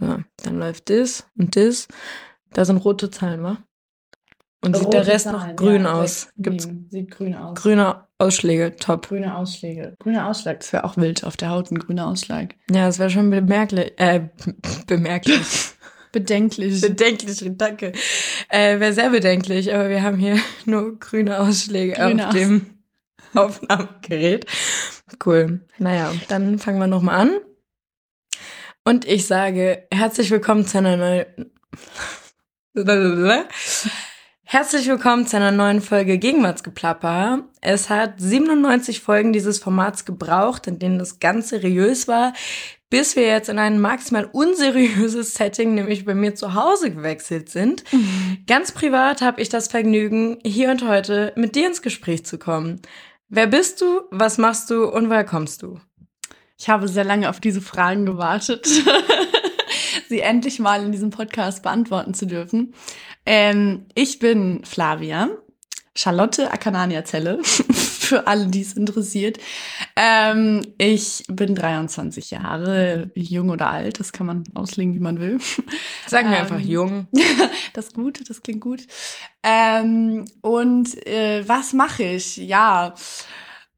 Ja, dann läuft das und das. Da sind rote Zahlen, wa? Und sieht Rote der Rest Zahlen, noch grün ja, aus? Gibt's. Sieht grün aus. grüne Ausschläge? Top. Grüne Ausschläge. Grüner Ausschlag. Das wäre auch wild auf der Haut, ein grüner Ausschlag. Ja, das wäre schon bemerklich. Äh, bemerklich. Bedenklich. bedenklich, danke. Äh, wäre sehr bedenklich, aber wir haben hier nur grüne Ausschläge Grüne auf dem Aufnahmegerät. Cool. Naja, dann fangen wir nochmal an. Und ich sage herzlich willkommen zu einer neuen. Herzlich willkommen zu einer neuen Folge Gegenwartsgeplapper. Es hat 97 Folgen dieses Formats gebraucht, in denen das ganz seriös war, bis wir jetzt in ein maximal unseriöses Setting, nämlich bei mir zu Hause gewechselt sind. Ganz privat habe ich das Vergnügen, hier und heute mit dir ins Gespräch zu kommen. Wer bist du, was machst du und woher kommst du? Ich habe sehr lange auf diese Fragen gewartet, sie endlich mal in diesem Podcast beantworten zu dürfen. Ähm, ich bin Flavia, Charlotte Akanania Zelle, für alle, die es interessiert. Ähm, ich bin 23 Jahre, jung oder alt, das kann man auslegen, wie man will. Sagen wir Ähm, einfach jung. Das ist gut, das klingt gut. Ähm, und äh, was mache ich? Ja,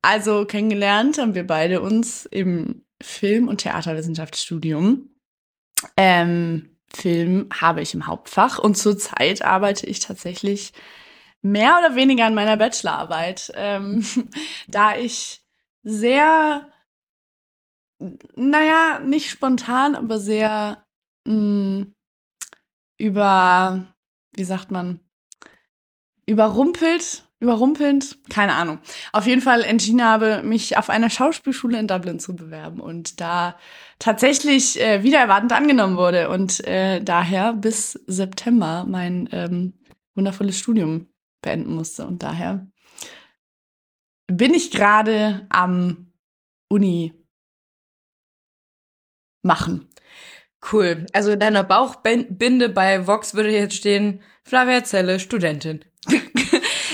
also kennengelernt haben wir beide uns im Film- und Theaterwissenschaftsstudium. Ähm, Film habe ich im Hauptfach und zurzeit arbeite ich tatsächlich mehr oder weniger an meiner Bachelorarbeit, ähm, da ich sehr, naja, nicht spontan, aber sehr mh, über, wie sagt man, überrumpelt, überrumpelnd, keine Ahnung. Auf jeden Fall entschieden habe, mich auf einer Schauspielschule in Dublin zu bewerben und da tatsächlich äh, wieder erwartend angenommen wurde und äh, daher bis September mein ähm, wundervolles Studium beenden musste und daher bin ich gerade am Uni machen. Cool. Also in deiner Bauchbinde bei Vox würde jetzt stehen, Flavia Zelle, Studentin.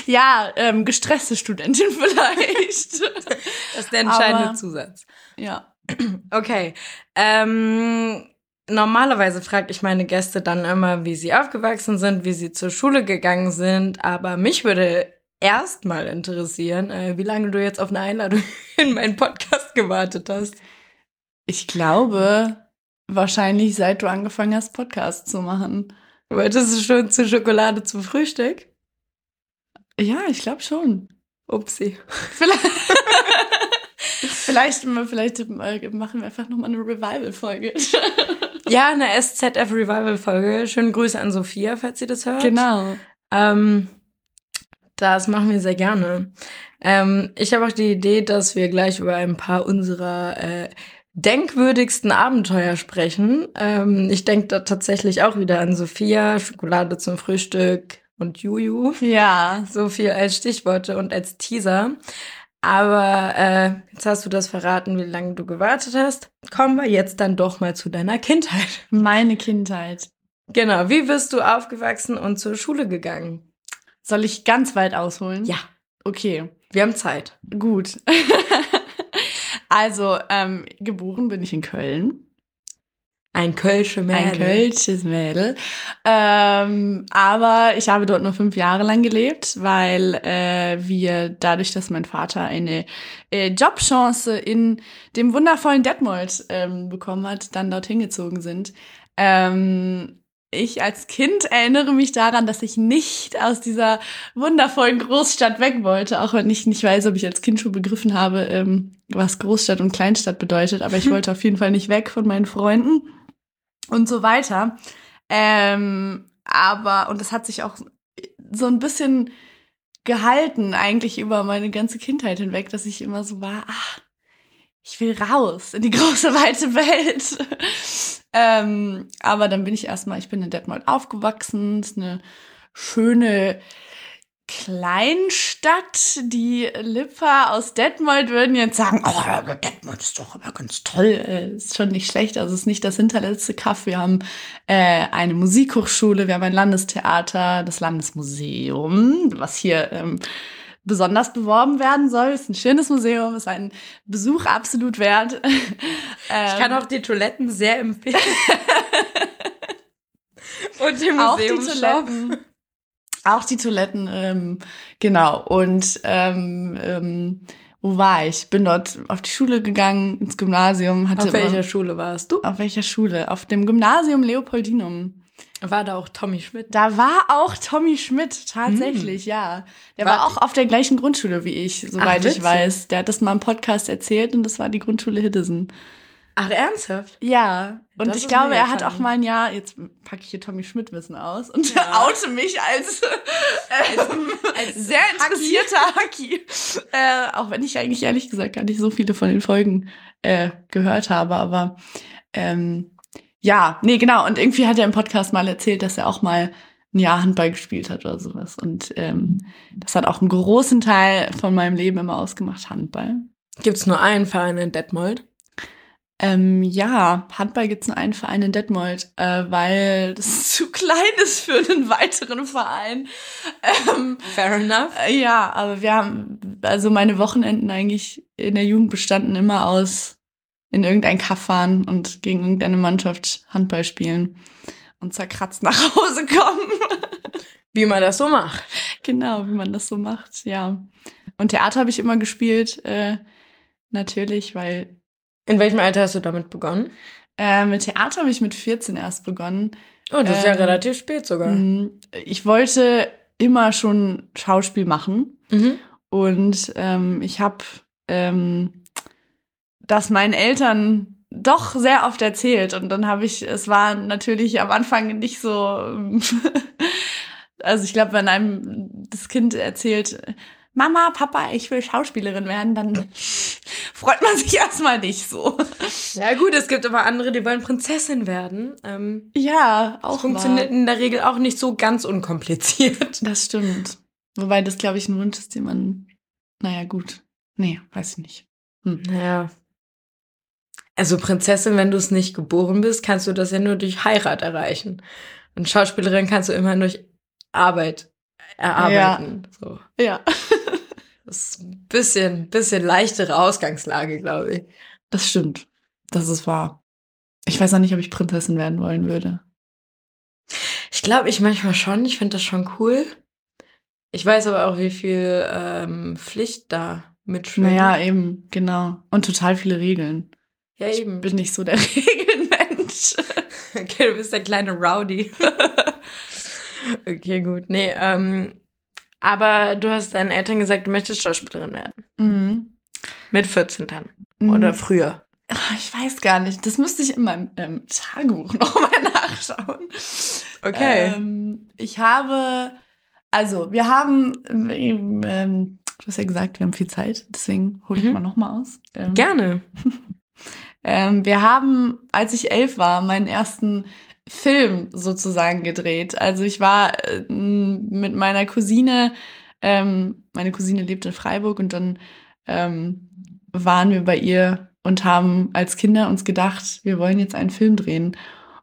Ja, ähm, gestresste Studentin vielleicht. Das ist der entscheidende Aber- Zusatz. ja. Okay. Ähm, normalerweise frage ich meine Gäste dann immer, wie sie aufgewachsen sind, wie sie zur Schule gegangen sind. Aber mich würde erstmal interessieren, äh, wie lange du jetzt auf eine Einladung in meinen Podcast gewartet hast. Ich glaube, wahrscheinlich seit du angefangen hast, Podcast zu machen. Wolltest du schon zur Schokolade zum Frühstück? Ja, ich glaube schon. Upsi. Vielleicht, vielleicht, vielleicht machen wir einfach nochmal eine Revival-Folge. Ja, eine SZF Revival Folge. Schönen Grüße an Sophia, falls sie das hört. genau. Ähm, das machen wir sehr gerne. Ähm, ich habe auch die Idee, dass wir gleich über ein paar unserer äh, denkwürdigsten Abenteuer sprechen. Ähm, ich denke da tatsächlich auch wieder an Sophia, Schokolade zum Frühstück und Juju. Ja. So viel als Stichworte und als Teaser. Aber äh, jetzt hast du das verraten, wie lange du gewartet hast. Kommen wir jetzt dann doch mal zu deiner Kindheit. Meine Kindheit. Genau, wie bist du aufgewachsen und zur Schule gegangen? Soll ich ganz weit ausholen? Ja, Okay, wir haben Zeit. gut. also, ähm, geboren bin ich in Köln. Ein Kölsche Mädel. Ein kölsches Mädel. Ähm, aber ich habe dort nur fünf Jahre lang gelebt, weil äh, wir dadurch, dass mein Vater eine äh, Jobchance in dem wundervollen Detmold ähm, bekommen hat, dann dorthin gezogen sind. Ähm, ich als Kind erinnere mich daran, dass ich nicht aus dieser wundervollen Großstadt weg wollte, auch wenn ich nicht weiß, ob ich als Kind schon begriffen habe, ähm, was Großstadt und Kleinstadt bedeutet. Aber ich wollte auf jeden Fall nicht weg von meinen Freunden und so weiter. Ähm, aber, und das hat sich auch so ein bisschen gehalten, eigentlich über meine ganze Kindheit hinweg, dass ich immer so war, ach, ich will raus in die große, weite Welt. ähm, aber dann bin ich erstmal, ich bin in Detmold aufgewachsen, ist eine schöne Kleinstadt. Die Lipper aus Detmold würden jetzt sagen, oh, Detmold ist doch aber ganz toll, äh, ist schon nicht schlecht. Also es ist nicht das hinterletzte Kaff. Wir haben äh, eine Musikhochschule, wir haben ein Landestheater, das Landesmuseum, was hier ähm, besonders beworben werden soll. Ist ein schönes Museum, ist ein Besuch absolut wert. Ich kann auch die Toiletten sehr empfehlen. Und den auch die. Toiletten. Auch die Toiletten, ähm, genau. Und ähm, ähm, wo war ich? Bin dort auf die Schule gegangen, ins Gymnasium. Hatte Auf welcher immer, Schule warst du? auf welcher Schule? Auf dem Gymnasium Leopoldinum. War da auch Tommy Schmidt? Da war auch Tommy Schmidt, tatsächlich, ja. Der war, War- auch auf der gleichen Grundschule wie ich, soweit ich witzig. weiß. Der hat das mal im Podcast erzählt und das war die Grundschule Hiddesen. Ach, ernsthaft? Ja, und Das ich glaube, er hat auch mal ein Jahr, jetzt packe ich hier Tommy Schmidt-Wissen aus und Ja. oute mich als, ähm, als sehr interessierter Haki. Äh, auch wenn ich eigentlich ehrlich gesagt gar nicht so viele von den Folgen äh, gehört habe, aber ähm, ja, nee, genau. Und irgendwie hat er im Podcast mal erzählt, dass er auch mal ein Jahr Handball gespielt hat oder sowas. Und ähm, das hat auch einen großen Teil von meinem Leben immer ausgemacht, Handball. Gibt's nur einen Verein in Detmold? Ähm, ja, Handball gibt's nur einen Verein in Detmold, äh, weil das zu klein ist für einen weiteren Verein. Ähm, Fair enough. äh, ja, aber wir haben, also meine Wochenenden eigentlich in der Jugend bestanden immer aus in irgendein Kaff fahren und gegen irgendeine Mannschaft Handball spielen und zerkratzt nach Hause kommen. Wie man das so macht. genau, wie man das so macht, ja. Und Theater habe ich immer gespielt, äh, natürlich, weil In welchem Alter hast du damit begonnen? äh, mit Theater habe ich mit 14 erst begonnen. Oh, das ist ja Ähm, relativ spät sogar. Mm, Ich wollte immer schon Schauspiel machen Mhm. und ähm, ich habe ähm, das meinen Eltern doch sehr oft erzählt und dann habe ich, es war natürlich am Anfang nicht so, also ich glaube, wenn einem das Kind erzählt, Mama, Papa, ich will Schauspielerin werden, dann freut man sich erstmal nicht so. Ja gut, es gibt aber andere, die wollen Prinzessin werden. Ähm, Ja, auch auch funktioniert wahr. in der Regel auch nicht so ganz unkompliziert. Das stimmt. Wobei das, glaube ich, ein Wunsch ist, den man, naja, gut. Nee, weiß ich nicht. Naja. Also Prinzessin, wenn du es nicht geboren bist, kannst du das ja nur durch Heirat erreichen. Und Schauspielerin kannst du immer durch Arbeit erarbeiten. So. Ja. Das ist ein bisschen, bisschen leichtere Ausgangslage, glaube ich. Das stimmt. Das ist wahr. Ich weiß auch nicht, ob ich Prinzessin werden wollen würde. Ich glaube, ich manchmal schon. Ich finde das schon cool. Ich weiß aber auch, wie viel ähm, Pflicht da mitschwingt. Naja, eben, genau. Und total viele Regeln. ja, Ich eben. bin nicht so der Regelmensch. Okay, du bist der kleine Rowdy. Okay, gut. Nee, ähm, aber du hast deinen Eltern gesagt, du möchtest Schauspielerin werden. Mhm. Mit 14 dann. Mhm. Oder früher. Ach, Ich weiß gar nicht. Das müsste ich in meinem ähm, Tagebuch nochmal nachschauen. Ähm, ich habe, also wir haben, ähm, ähm, du hast ja gesagt, wir haben viel Zeit, deswegen hole ich Mhm. mal nochmal aus. Ähm, Gerne. Ähm, wir haben, als ich elf war, meinen ersten Film sozusagen gedreht. Also ich war äh, mit meiner Cousine, ähm, meine Cousine lebt in Freiburg und dann ähm, waren wir bei ihr und haben als Kinder uns gedacht, wir wollen jetzt einen Film drehen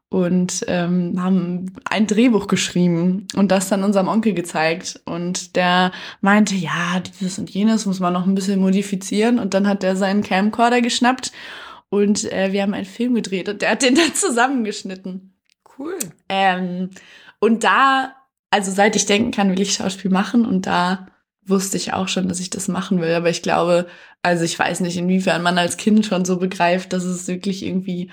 und ähm, haben ein Drehbuch geschrieben und das dann unserem Onkel gezeigt und der meinte, ja, dieses und jenes muss man noch ein bisschen modifizieren und dann hat er seinen Camcorder geschnappt und äh, wir haben einen Film gedreht und der hat den dann zusammengeschnitten. Cool. Ähm, und da, also seit ich denken kann, will ich Schauspiel machen und da wusste ich auch schon, dass ich das machen will. Aber ich glaube, also ich weiß nicht, inwiefern man als Kind schon so begreift, dass es wirklich irgendwie,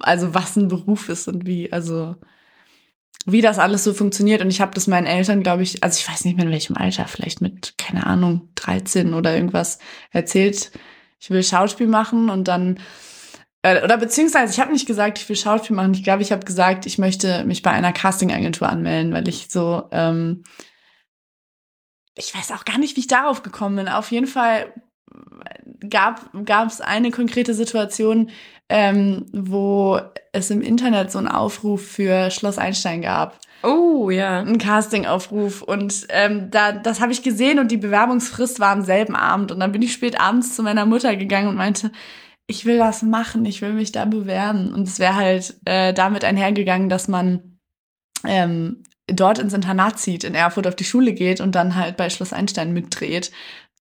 also was ein Beruf ist und wie, also wie das alles so funktioniert. Und ich habe das meinen Eltern, glaube ich, also ich weiß nicht mehr in welchem Alter, vielleicht mit, keine Ahnung, 13 oder irgendwas erzählt, ich will Schauspiel machen und dann äh, oder beziehungsweise ich habe nicht gesagt, ich will Schauspiel machen. Ich glaube, ich habe gesagt, ich möchte mich bei einer Castingagentur anmelden, weil ich so, ähm, ich weiß auch gar nicht, wie ich darauf gekommen bin. Auf jeden Fall gab es eine konkrete Situation, ähm, wo es im Internet so einen Aufruf für Schloss Einstein gab Oh, ja. einen Castingaufruf und ähm, da das habe ich gesehen und die Bewerbungsfrist war am selben Abend und dann bin ich spät abends zu meiner Mutter gegangen und meinte, ich will das machen, ich will mich da bewerben und es wäre halt äh, damit einhergegangen, dass man ähm, dort ins Internat zieht, in Erfurt auf die Schule geht und dann halt bei Schloss Einstein mitdreht.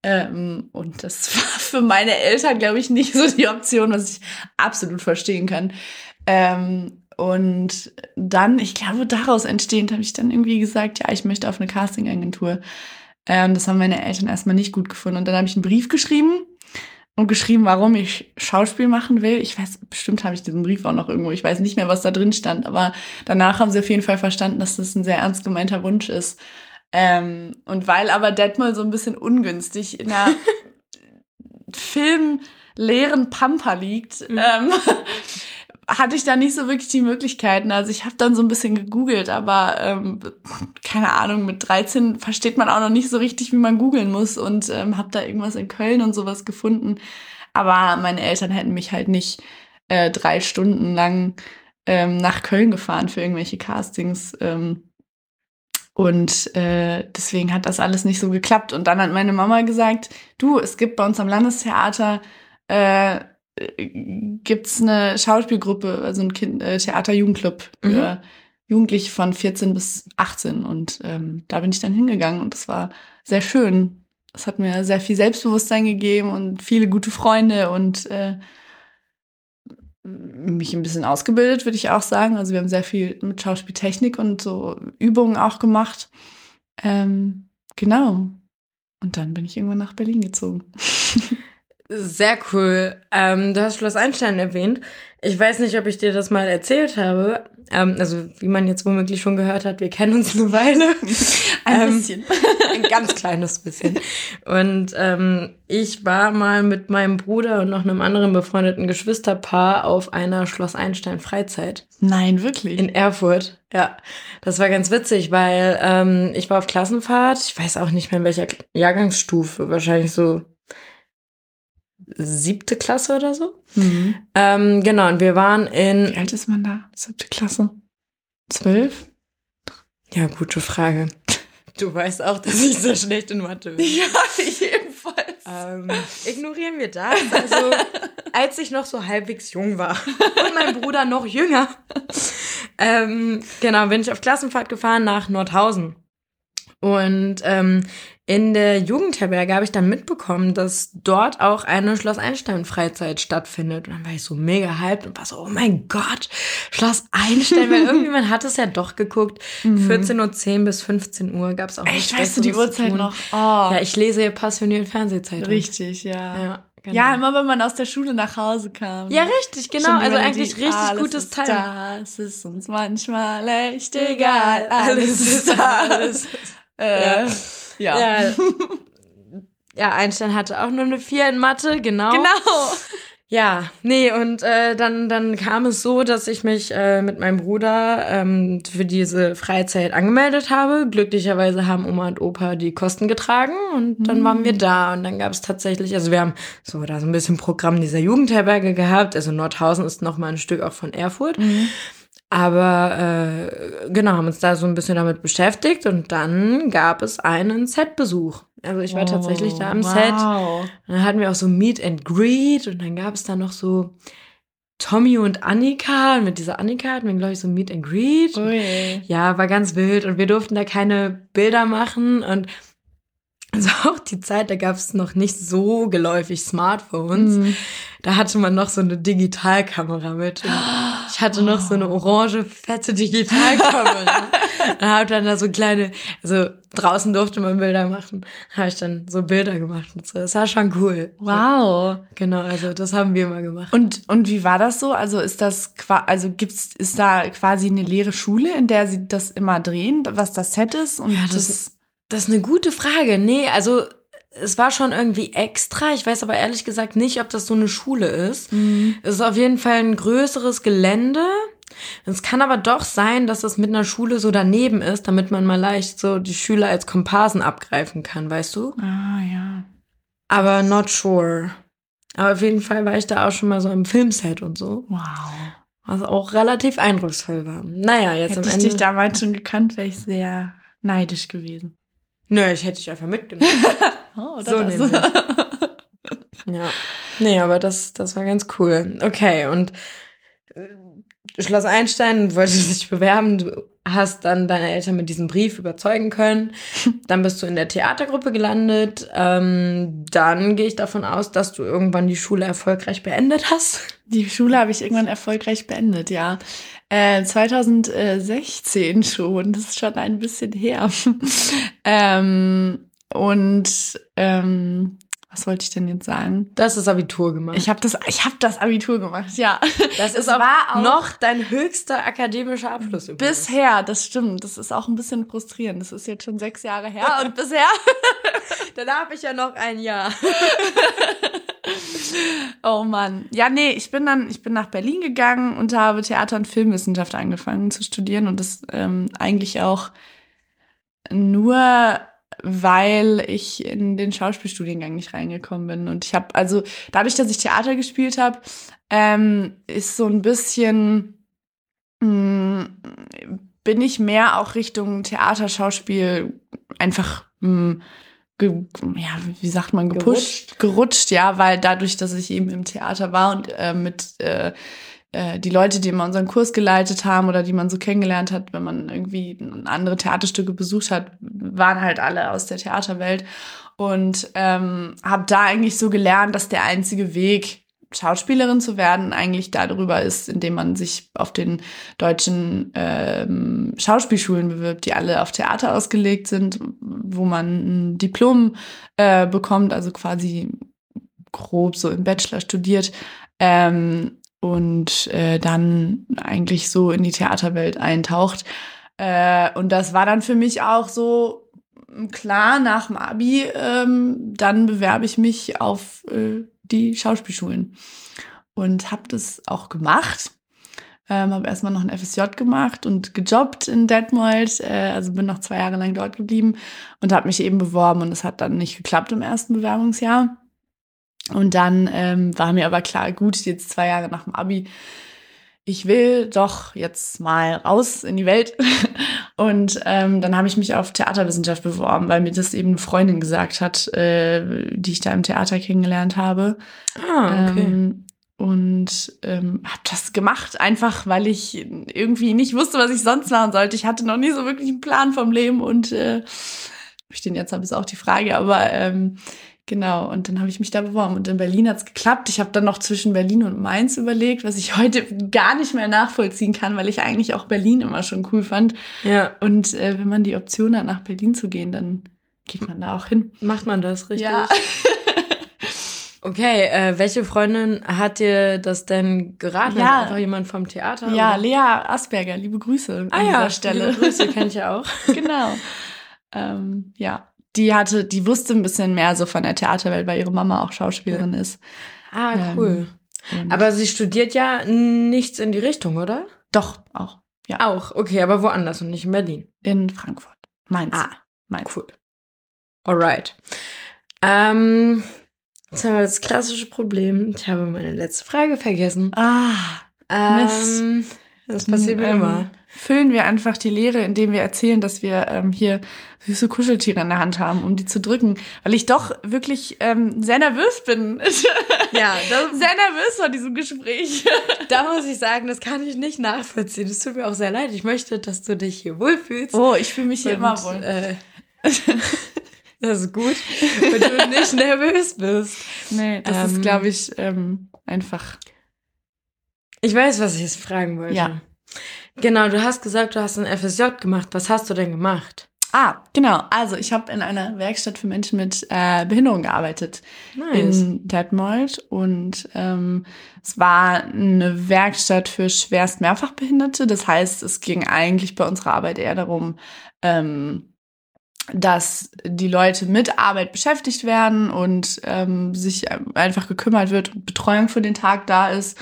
Ähm, und das war für meine Eltern, glaube ich, nicht so die Option, was ich absolut verstehen kann. Ähm, und dann, ich glaube, daraus entstehend habe ich dann irgendwie gesagt, ja, ich möchte auf eine Castingagentur. Ähm, das haben meine Eltern erstmal nicht gut gefunden. Und dann habe ich einen Brief geschrieben und geschrieben, warum ich Schauspiel machen will. Ich weiß, bestimmt habe ich diesen Brief auch noch irgendwo. Ich weiß nicht mehr, was da drin stand, aber danach haben sie auf jeden Fall verstanden, dass das ein sehr ernst gemeinter Wunsch ist. Ähm, und weil aber Detmold so ein bisschen ungünstig in einer filmleeren Pampa liegt, mhm. ähm, hatte ich da nicht so wirklich die Möglichkeiten. Also ich habe dann so ein bisschen gegoogelt, aber ähm, keine Ahnung, mit 13 versteht man auch noch nicht so richtig, wie man googeln muss und ähm, habe da irgendwas in Köln und sowas gefunden. Aber meine Eltern hätten mich halt nicht äh, drei Stunden lang ähm, nach Köln gefahren für irgendwelche Castings. Ähm, und äh, deswegen hat das alles nicht so geklappt. Und dann hat meine Mama gesagt, du, es gibt bei uns am Landestheater äh, gibt's eine Schauspielgruppe, also ein kind, äh, Theater-Jugendclub für mhm. Jugendliche von 14 bis 18. Und ähm, da bin ich dann hingegangen und das war sehr schön. Es hat mir sehr viel Selbstbewusstsein gegeben und viele gute Freunde und äh, mich ein bisschen ausgebildet, würde ich auch sagen. Also wir haben sehr viel mit Schauspieltechnik und so Übungen auch gemacht. Ähm, genau. Und dann bin ich irgendwann nach Berlin gezogen. Sehr cool. Ähm, du hast Schloss Einstein erwähnt. Ich weiß nicht, ob ich dir das mal erzählt habe. Ähm, also, wie man jetzt womöglich schon gehört hat, wir kennen uns eine Weile. Ein ähm, bisschen. Ein ganz kleines bisschen. Und ähm, ich war mal mit meinem Bruder und noch einem anderen befreundeten Geschwisterpaar auf einer Schloss Einstein Freizeit. Nein, wirklich? In Erfurt. Ja, das war ganz witzig, weil ähm, ich war auf Klassenfahrt. Ich weiß auch nicht mehr in welcher Jahrgangsstufe. Wahrscheinlich so siebte Klasse oder so. Mhm. Ähm, genau, und wir waren in. Wie alt ist man da? Siebte Klasse? Zwölf? Ja, gute Frage. Du weißt auch, dass ich so schlecht in Mathe bin. Ja, jedenfalls. Ähm, ignorieren wir das. Also, als ich noch so halbwegs jung war und mein Bruder noch jünger, ähm, genau, bin ich auf Klassenfahrt gefahren nach Nordhausen. Und ähm, in der Jugendherberge habe ich dann mitbekommen, dass dort auch eine Schloss Einstein Freizeit stattfindet. Und dann war ich so mega hyped und war so, oh mein Gott, Schloss Einstein, weil irgendjemand hat es ja doch geguckt. Mhm. 14.10 Uhr bis 15 Uhr gab es auch Echt, weißt du die Uhrzeit noch? Oh. Ja, ich lese ja passioniert Fernsehzeitung. Richtig, ja. Ja. Genau. Ja, immer wenn man aus der Schule nach Hause kam. Ja, richtig, genau. Also eigentlich richtig alles gutes Teil. Das ist uns manchmal echt egal. Alles ist alles. äh, ja. ja. Ja, Einstein hatte auch nur eine 4 in Mathe, genau. Genau. Ja, nee, und äh, dann, dann kam es so, dass ich mich äh, mit meinem Bruder ähm, für diese Freizeit angemeldet habe. Glücklicherweise haben Oma und Opa die Kosten getragen und dann mhm. waren wir mm. da. Und dann gab es tatsächlich, also wir haben so da so ein bisschen Programm dieser Jugendherberge gehabt. Also Nordhausen ist noch mal ein Stück auch von Erfurt. Mhm. Aber äh, genau, haben uns da so ein bisschen damit beschäftigt und dann gab es einen Set-Besuch. Also ich war oh, tatsächlich da am wow. Set. Und dann hatten wir auch so Meet and Greet und dann gab es da noch so Tommy und Annika. Und mit dieser Annika hatten wir, glaube ich, so Meet and Greet. Ui. Ja, war ganz wild und wir durften da keine Bilder machen und also auch die Zeit, da gab es noch nicht so geläufig Smartphones. Mhm. Da hatte man noch so eine Digitalkamera mit. Und ich hatte noch so eine orange, fette Digitalkamera. und habe dann da so kleine, also draußen durfte man Bilder machen. habe ich dann so Bilder gemacht und so. Das war schon cool. Wow. Genau, also das haben wir mal gemacht. Und, und wie war das so? Also ist das, also gibt's, ist da quasi eine leere Schule, in der sie das immer drehen, was das Set ist? Und ja, das, das das ist eine gute Frage. Nee, also es war schon irgendwie extra. Ich weiß aber ehrlich gesagt nicht, ob das so eine Schule ist. Mhm. Es ist auf jeden Fall ein größeres Gelände. Es kann aber doch sein, dass es mit einer Schule so daneben ist, damit man mal leicht so die Schüler als Komparsen abgreifen kann, weißt du? Ah, ja. Aber not sure. Aber auf jeden Fall war ich da auch schon mal so im Filmset und so. Wow. Was auch relativ eindrucksvoll war. Naja, jetzt Hätte am Ende. Hätte ich dich damals schon gekannt, wäre ich sehr neidisch gewesen. Nö, ich hätte dich einfach mitgenommen. oh, so nämlich. ja. Nee, aber das, das war ganz cool. Okay, und äh, Schloss Einstein wollte sich bewerben. Du hast dann deine Eltern mit diesem Brief überzeugen können. Dann bist du in der Theatergruppe gelandet. Ähm, dann gehe ich davon aus, dass du irgendwann die Schule erfolgreich beendet hast. Die Schule habe ich irgendwann erfolgreich beendet, ja. Äh, 2016 schon, das ist schon ein bisschen her. ähm, und ähm, was wollte ich denn jetzt sagen? Du hast das Abitur gemacht. Ich habe das, ich habe das Abitur gemacht, ja. Das ist war auch auch- noch dein höchster akademischer Abschluss. übrigens. Bisher, das stimmt. Das ist auch ein bisschen frustrierend. Das ist jetzt schon sechs Jahre her und bisher. Dann habe ich ja noch ein Jahr. Oh Mann. Ja, nee, ich bin dann, ich bin nach Berlin gegangen und habe Theater- und Filmwissenschaft angefangen zu studieren und das ähm, eigentlich auch nur, weil ich in den Schauspielstudiengang nicht reingekommen bin. Und ich habe, also dadurch, dass ich Theater gespielt habe, ähm, ist so ein bisschen, mh, bin ich mehr auch Richtung Theaterschauspiel einfach mh, ge, ja, wie sagt man, gepusht, gerutscht. ja, weil dadurch, dass ich eben im Theater war und äh, mit äh, äh, die Leute, die immer unseren Kurs geleitet haben oder die man so kennengelernt hat, wenn man irgendwie andere Theaterstücke besucht hat, waren halt alle aus der Theaterwelt. Und ähm, habe da eigentlich so gelernt, dass der einzige Weg Schauspielerin zu werden eigentlich darüber ist, indem man sich auf den deutschen ähm, Schauspielschulen bewirbt, die alle auf Theater ausgelegt sind, wo man ein Diplom äh, bekommt, also quasi grob so im Bachelor studiert. Ähm, und äh, dann eigentlich so in die Theaterwelt eintaucht. Äh, und das war dann für mich auch so klar nach dem Abi, ähm, dann bewerbe ich mich auf äh, die Schauspielschulen und habe das auch gemacht. Ähm, habe erstmal noch ein FSJ gemacht und gejobbt in Detmold, äh, also bin noch zwei Jahre lang dort geblieben und habe mich eben beworben und es hat dann nicht geklappt im ersten Bewerbungsjahr. Und dann ähm, war mir aber klar, gut, jetzt zwei Jahre nach dem Abi, ich will doch jetzt mal raus in die Welt. Und ähm, dann habe ich mich auf Theaterwissenschaft beworben, weil mir das eben eine Freundin gesagt hat, äh, die ich da im Theater kennengelernt habe. Ah, okay. Ähm, und ähm, habe das gemacht, einfach weil ich irgendwie nicht wusste, was ich sonst machen sollte. Ich hatte noch nie so wirklich einen Plan vom Leben und äh, ich den jetzt habe, ist auch die Frage. Aber ähm, genau, und dann habe ich mich da beworben. Und in Berlin hat's geklappt. Ich habe dann noch zwischen Berlin und Mainz überlegt, was ich heute gar nicht mehr nachvollziehen kann, weil ich eigentlich auch Berlin immer schon cool fand. ja, Und äh, wenn man die Option hat, nach Berlin zu gehen, dann geht man da auch hin. macht man das richtig? Ja. Okay, äh, welche Freundin hat dir das denn geraten? Ja. Einfach jemand vom Theater? Ja, oder? Lea Asperger, liebe Grüße Ah an ja, dieser Stelle. liebe Grüße kenne ich ja auch. genau. ähm, ja, die hatte, die wusste ein bisschen mehr so von der Theaterwelt, weil ihre Mama auch Schauspielerin ist. Ah, Ähm, cool. Und Aber sie studiert ja nichts in die Richtung, oder? doch auch Auch, okay, aber woanders und nicht in Berlin. in Frankfurt, Mainz, Ah, Mainz. cool. Alright. Ähm, jetzt haben wir das klassische Problem. Ich habe meine letzte Frage vergessen. Ah, Ähm, das passiert mir ähm, immer. Füllen wir einfach die Leere, indem wir erzählen, dass wir ähm, hier süße Kuscheltiere in der Hand haben, um die zu drücken, weil ich doch wirklich ähm, sehr nervös bin. Ja, das, sehr nervös vor diesem Gespräch. da muss ich sagen, das kann ich nicht nachvollziehen. Es tut mir auch sehr leid. Ich möchte, dass du dich hier wohlfühlst. Oh, ich fühle mich hier Und, immer wohl. Äh, das ist gut, wenn du nicht nervös bist. Nee, das Ähm, ist, glaube ich, ähm, einfach. Ich weiß, was ich jetzt fragen wollte. Ja. Genau, du hast gesagt, du hast ein FSJ gemacht. Was hast du denn gemacht? Ah, genau. Also ich habe in einer Werkstatt für Menschen mit äh, Behinderung gearbeitet in Detmold und ähm, es war eine Werkstatt für schwerst Mehrfachbehinderte. Das heißt, es ging eigentlich bei unserer Arbeit eher darum, ähm, dass die Leute mit Arbeit beschäftigt werden und ähm, sich einfach gekümmert wird Betreuung für den Tag da ist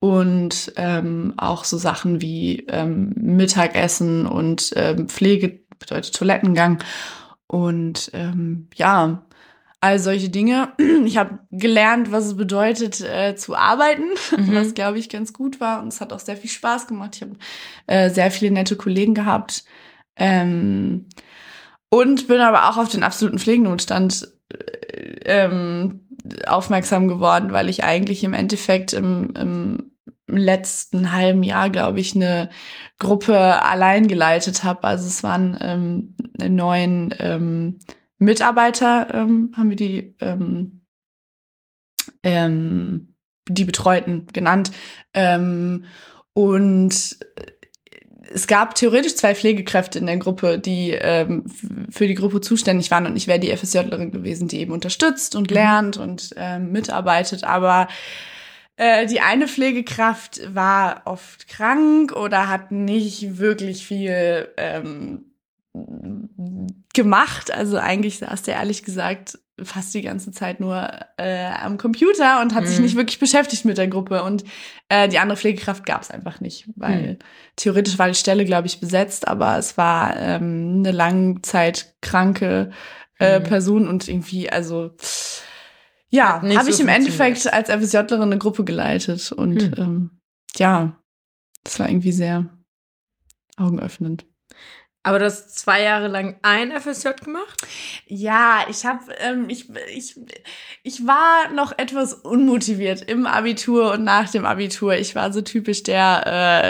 und ähm, auch so Sachen wie ähm, Mittagessen und ähm, Pflege bedeutet Toilettengang und ähm, ja, all solche Dinge. Ich habe gelernt, was es bedeutet äh, zu arbeiten, Mhm. was glaube ich ganz gut war und es hat auch sehr viel Spaß gemacht. Ich habe äh, sehr viele nette Kollegen gehabt ähm, und bin aber auch auf den absoluten Pflegenotstand äh, ähm, aufmerksam geworden, weil ich eigentlich im Endeffekt im, im letzten halben Jahr, glaube ich, eine Gruppe allein geleitet habe. Also es waren ähm, neun ähm, Mitarbeiter, ähm, haben wir die, ähm, ähm, die Betreuten genannt. Ähm, und es gab theoretisch zwei Pflegekräfte in der Gruppe, die ähm, für die Gruppe zuständig waren und ich wäre die FSJlerin gewesen, die eben unterstützt und mhm. lernt und ähm, mitarbeitet. Aber äh, die eine Pflegekraft war oft krank oder hat nicht wirklich viel ähm, gemacht. Also eigentlich saß der ehrlich gesagt fast die ganze Zeit nur äh, am Computer und hat mhm. sich nicht wirklich beschäftigt mit der Gruppe. Und äh, die andere Pflegekraft gab es einfach nicht, weil mhm. theoretisch war die Stelle, glaube ich, besetzt, aber es war ähm, eine langzeitkranke äh, mhm. Person und irgendwie, also ja, habe ich im Endeffekt als FSJlerin eine Gruppe geleitet und hm. ähm, ja, das war irgendwie sehr augenöffnend. Aber du hast zwei Jahre lang ein FSJ gemacht? Ja, ich habe, ähm, ich, ich, ich war noch etwas unmotiviert im Abitur und nach dem Abitur. Ich war so typisch der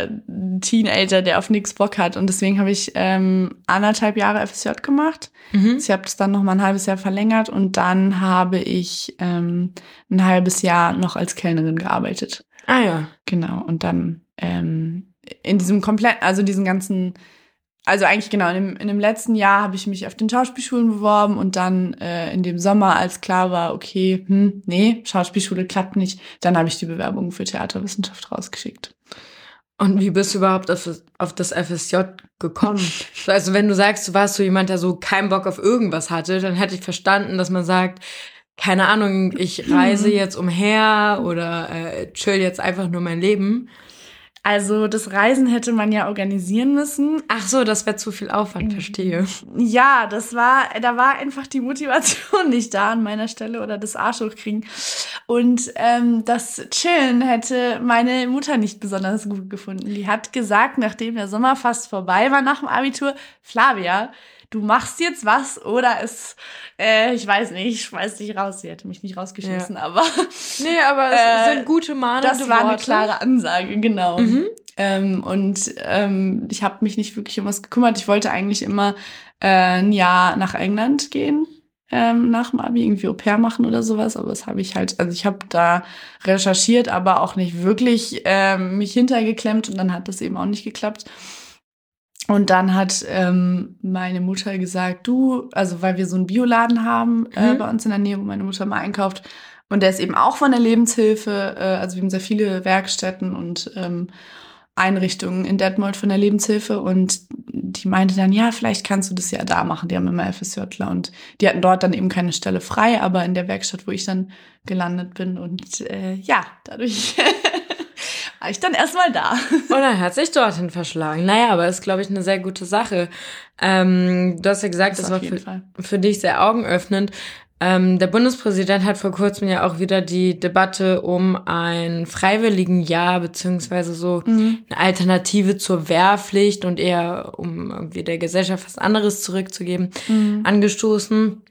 äh, Teenager, der auf nichts Bock hat. Und deswegen habe ich ähm, anderthalb Jahre FSJ gemacht. Mhm. Ich habe das dann noch mal ein halbes Jahr verlängert und dann habe ich ähm, ein halbes Jahr noch als Kellnerin gearbeitet. Ah ja. Genau. Und dann ähm, in diesem kompletten, also diesen ganzen also eigentlich genau, in dem, in dem letzten Jahr habe ich mich auf den Schauspielschulen beworben und dann äh, in dem Sommer, als klar war, okay, hm, nee, Schauspielschule klappt nicht, dann habe ich die Bewerbung für Theaterwissenschaft rausgeschickt. Und wie bist du überhaupt auf, auf das FSJ gekommen? also wenn du sagst, du warst so jemand, der so keinen Bock auf irgendwas hatte, dann hätte ich verstanden, dass man sagt, keine Ahnung, ich reise jetzt umher oder äh, chill jetzt einfach nur mein Leben. Also das Reisen hätte man ja organisieren müssen. Ach so, das wäre zu viel Aufwand, verstehe. Ja, das war, da war einfach die Motivation nicht da an meiner Stelle oder das Arsch hochkriegen. Und ähm, das Chillen hätte meine Mutter nicht besonders gut gefunden. Die hat gesagt, nachdem der Sommer fast vorbei war nach dem Abitur, Flavia, du machst jetzt was oder es, äh, ich weiß nicht, ich schmeiß dich raus. Sie hätte mich nicht rausgeschmissen, ja. aber. Nee, aber es äh, sind gute Mahnende Das war Worte. eine klare Ansage, genau. Mhm. Ähm, und ähm, ich habe mich nicht wirklich um was gekümmert. Ich wollte eigentlich immer äh, ein Jahr nach England gehen. Ähm, nach dem Abi irgendwie Au pair machen oder sowas, aber das habe ich halt, also ich habe da recherchiert, aber auch nicht wirklich ähm, mich hintergeklemmt und dann hat das eben auch nicht geklappt. Und dann hat ähm, meine Mutter gesagt, du, also weil wir so einen Bioladen haben äh, mhm. bei uns in der Nähe, wo meine Mutter mal einkauft. Und der ist eben auch von der Lebenshilfe. Äh, also wir haben sehr viele Werkstätten und ähm, Einrichtungen in Detmold von der Lebenshilfe. Und die meinte dann, ja, vielleicht kannst du das ja da machen. Die haben immer FSJler. Und die hatten dort dann eben keine Stelle frei, aber in der Werkstatt, wo ich dann gelandet bin. Und äh, ja, dadurch war ich dann erstmal da. Und dann hat sich dorthin verschlagen. Naja, aber ist, glaube ich, eine sehr gute Sache. Ähm, du hast ja gesagt, das, das war für, für, dich sehr augenöffnend. Ähm, der Bundespräsident hat vor kurzem ja auch wieder die Debatte um ein freiwilligen Jahr beziehungsweise so mhm. eine Alternative zur Wehrpflicht und eher um irgendwie der Gesellschaft was anderes zurückzugeben, mhm. angestoßen.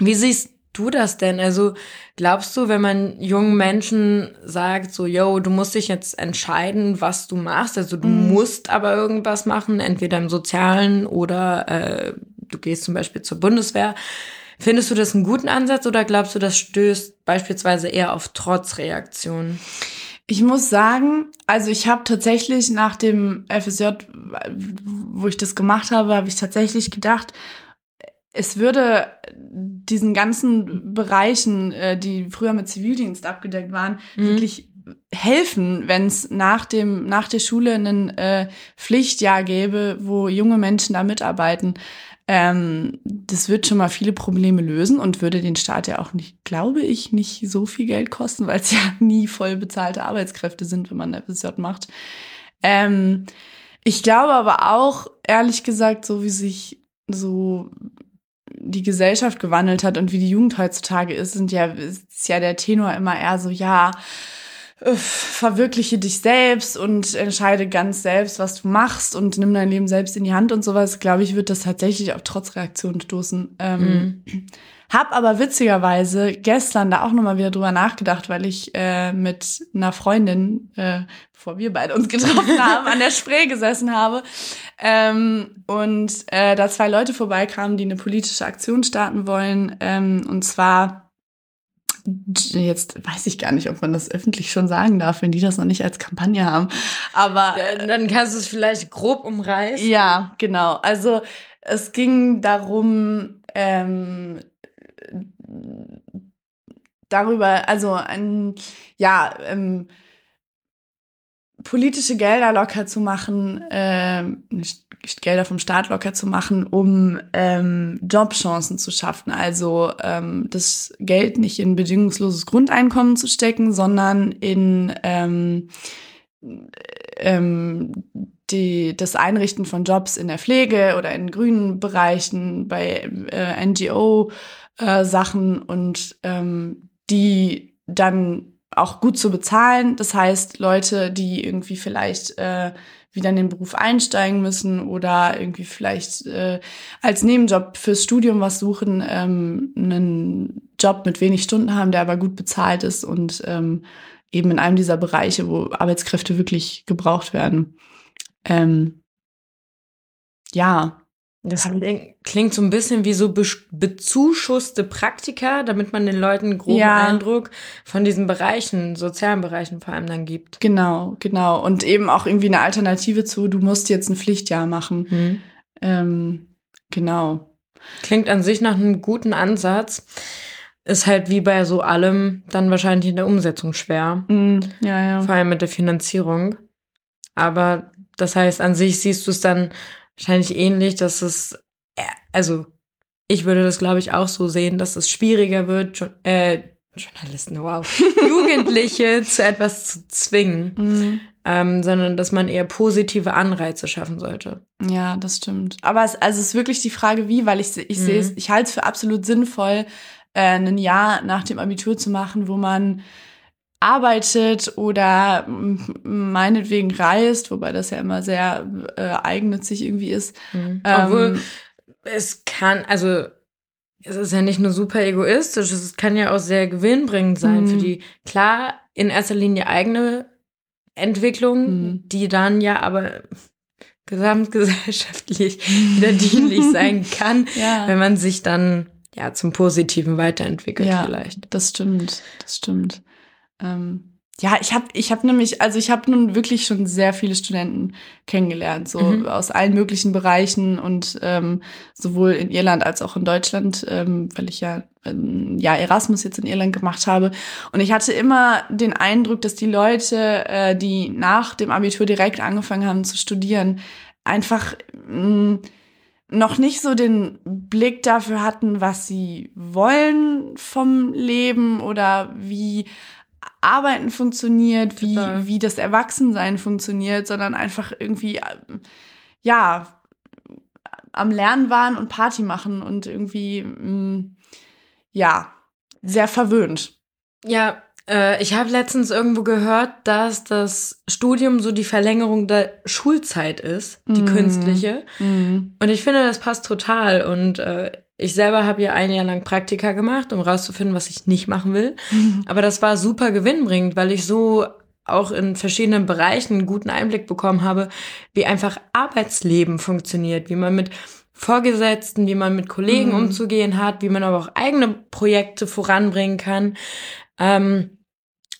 Wie siehst du das denn? Also glaubst du, wenn man jungen Menschen sagt, so, yo, du musst dich jetzt entscheiden, was du machst, also du mhm. musst aber irgendwas machen, entweder im Sozialen oder äh, du gehst zum Beispiel zur Bundeswehr. Findest du das einen guten Ansatz oder glaubst du, das stößt beispielsweise eher auf Trotzreaktionen? Ich muss sagen, also ich habe tatsächlich nach dem FSJ, wo ich das gemacht habe, habe ich tatsächlich gedacht, es würde diesen ganzen Bereichen, äh, die früher mit Zivildienst abgedeckt waren, mhm. wirklich helfen, wenn es nach dem nach der Schule ein äh, Pflichtjahr gäbe, wo junge Menschen da mitarbeiten. Ähm, das wird schon mal viele Probleme lösen und würde den Staat ja auch nicht, glaube ich, nicht so viel Geld kosten, weil es ja nie voll bezahlte Arbeitskräfte sind, wenn man FSJ macht. Ähm, ich glaube aber auch, ehrlich gesagt, so wie sich so die Gesellschaft gewandelt hat und wie die Jugend heutzutage ist, sind ja, ist ja der Tenor immer eher so, ja, äh, verwirkliche dich selbst und entscheide ganz selbst, was du machst und nimm dein Leben selbst in die Hand und sowas, glaube ich, wird das tatsächlich auf Trotzreaktionen stoßen. Ähm, mhm. Hab aber witzigerweise gestern da auch nochmal wieder drüber nachgedacht, weil ich äh, mit einer Freundin, äh, bevor wir beide uns getroffen haben, an der Spree gesessen habe ähm, und äh, da zwei Leute vorbeikamen, die eine politische Aktion starten wollen. Ähm, und zwar jetzt weiß ich gar nicht, ob man das öffentlich schon sagen darf, wenn die das noch nicht als Kampagne haben. Aber ja, dann kannst du es vielleicht grob umreißen. Ja, genau. Also es ging darum, ähm, darüber, also ein, ja, ähm, politische Gelder locker zu machen, äh, Gelder vom Staat locker zu machen, um ähm, Jobchancen zu schaffen. Also ähm, das Geld nicht in bedingungsloses Grundeinkommen zu stecken, sondern in ähm, ähm, die, das Einrichten von Jobs in der Pflege oder in grünen Bereichen, bei äh, NGO-Sachen äh, und ähm, die dann auch gut zu bezahlen. Das heißt, Leute, die irgendwie vielleicht äh, wieder in den Beruf einsteigen müssen oder irgendwie vielleicht äh, als Nebenjob fürs Studium was suchen, ähm, einen Job mit wenig Stunden haben, der aber gut bezahlt ist und ähm, eben in einem dieser Bereiche, wo Arbeitskräfte wirklich gebraucht werden. Ähm, ja, das klingt so ein bisschen wie so be bezuschusste Praktika, damit man den Leuten einen groben ja. Eindruck von diesen Bereichen, sozialen Bereichen vor allem dann gibt. Genau, genau. Und eben auch irgendwie eine Alternative zu, du musst jetzt ein Pflichtjahr machen. Mhm. Ähm, genau. Klingt an sich nach einem guten Ansatz. Ist halt wie bei so allem dann wahrscheinlich in der Umsetzung schwer. Mhm. Ja, ja. Vor allem mit der Finanzierung. Aber das heißt, an sich siehst du es dann wahrscheinlich ähnlich, dass es, äh, also ich würde das, glaube ich, auch so sehen, dass es schwieriger wird, äh, Journalisten, wow, Jugendliche zu etwas zu zwingen, mhm. ähm, sondern dass man eher positive Anreize schaffen sollte. Ja, das stimmt. Aber es, also es ist wirklich die Frage, wie, weil ich, ich mhm. sehe es, ich halte es für absolut sinnvoll, äh, ein Jahr nach dem Abitur zu machen, wo man arbeitet oder meinetwegen reist, wobei das ja immer sehr äh, eigennützig irgendwie ist. Mhm. Ähm, Obwohl es kann, also es ist ja nicht nur super egoistisch, es kann ja auch sehr gewinnbringend sein mhm. für die, klar, in erster Linie eigene Entwicklung, mhm. die dann ja aber gesamtgesellschaftlich wieder dienlich sein kann, ja. wenn man sich dann ja zum Positiven weiterentwickelt ja, vielleicht. Das stimmt, das stimmt. Ähm, ja, ich habe ich hab nämlich, also ich habe nun wirklich schon sehr viele Studenten kennengelernt, so mhm. aus allen möglichen Bereichen und ähm, sowohl in Irland als auch in Deutschland, ähm, weil ich ja ähm, ja Erasmus jetzt in Irland gemacht habe. Und ich hatte immer den Eindruck, dass die Leute, äh, die nach dem Abitur direkt angefangen haben zu studieren, einfach mh, mm, noch nicht so den Blick dafür hatten, was sie wollen vom Leben oder wie Arbeiten funktioniert, wie, wie das Erwachsensein funktioniert, sondern einfach irgendwie, ja, am Lernen waren und Party machen und irgendwie, mh, mm, ja, sehr verwöhnt. Ja, äh, ich habe letztens irgendwo gehört, dass das Studium so die Verlängerung der Schulzeit ist, die mm. künstliche. Mm. Und ich finde, das passt total. Und äh, ich selber habe ja ein Jahr lang Praktika gemacht, um rauszufinden, was ich nicht machen will. Mhm. Aber das war super gewinnbringend, weil ich so auch in verschiedenen Bereichen einen guten Einblick bekommen habe, wie einfach Arbeitsleben funktioniert, wie man mit Vorgesetzten, wie man mit Kollegen mhm. umzugehen hat, wie man aber auch eigene Projekte voranbringen kann. Ähm,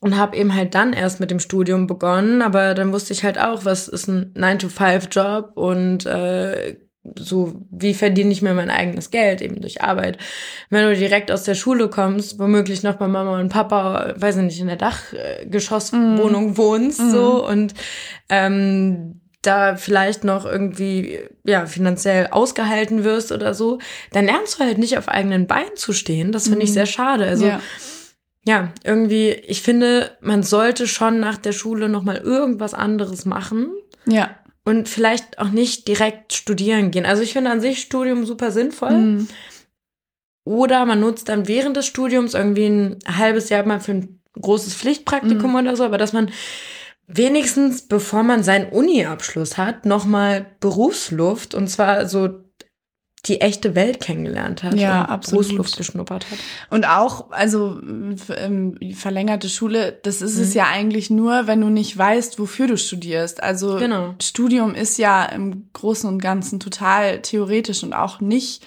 und habe eben halt dann erst mit dem Studium begonnen, aber dann wusste ich halt auch, was ist ein 9-to-5-Job und äh, so, wie verdiene ich mir mein eigenes Geld eben durch Arbeit? Wenn du direkt aus der Schule kommst, womöglich noch bei Mama und Papa, weiß ich nicht, in der Dachgeschosswohnung mm. wohnst, mm. so und ähm, da vielleicht noch irgendwie ja finanziell ausgehalten wirst oder so, dann lernst du halt nicht auf eigenen Beinen zu stehen. Das finde mm. ich mhm. sehr schade. Also ja. ja, irgendwie, ich finde, man sollte schon nach der Schule noch mal irgendwas anderes machen. Ja und vielleicht auch nicht direkt studieren gehen. Also ich finde an sich Studium super sinnvoll. Mhm. Oder man nutzt dann während des Studiums irgendwie ein halbes Jahr mal für ein großes Pflichtpraktikum mhm. oder so, aber dass man wenigstens, bevor man seinen Uni-Abschluss hat, nochmal Berufsluft und zwar so die echte Welt kennengelernt hat. Ja, absolut. Großluft geschnuppert hat. Und auch, also ähm, verlängerte Schule, das ist mhm. es ja eigentlich nur, wenn du nicht weißt, wofür du studierst. Also genau. Studium ist ja im Großen und Ganzen total theoretisch und auch nicht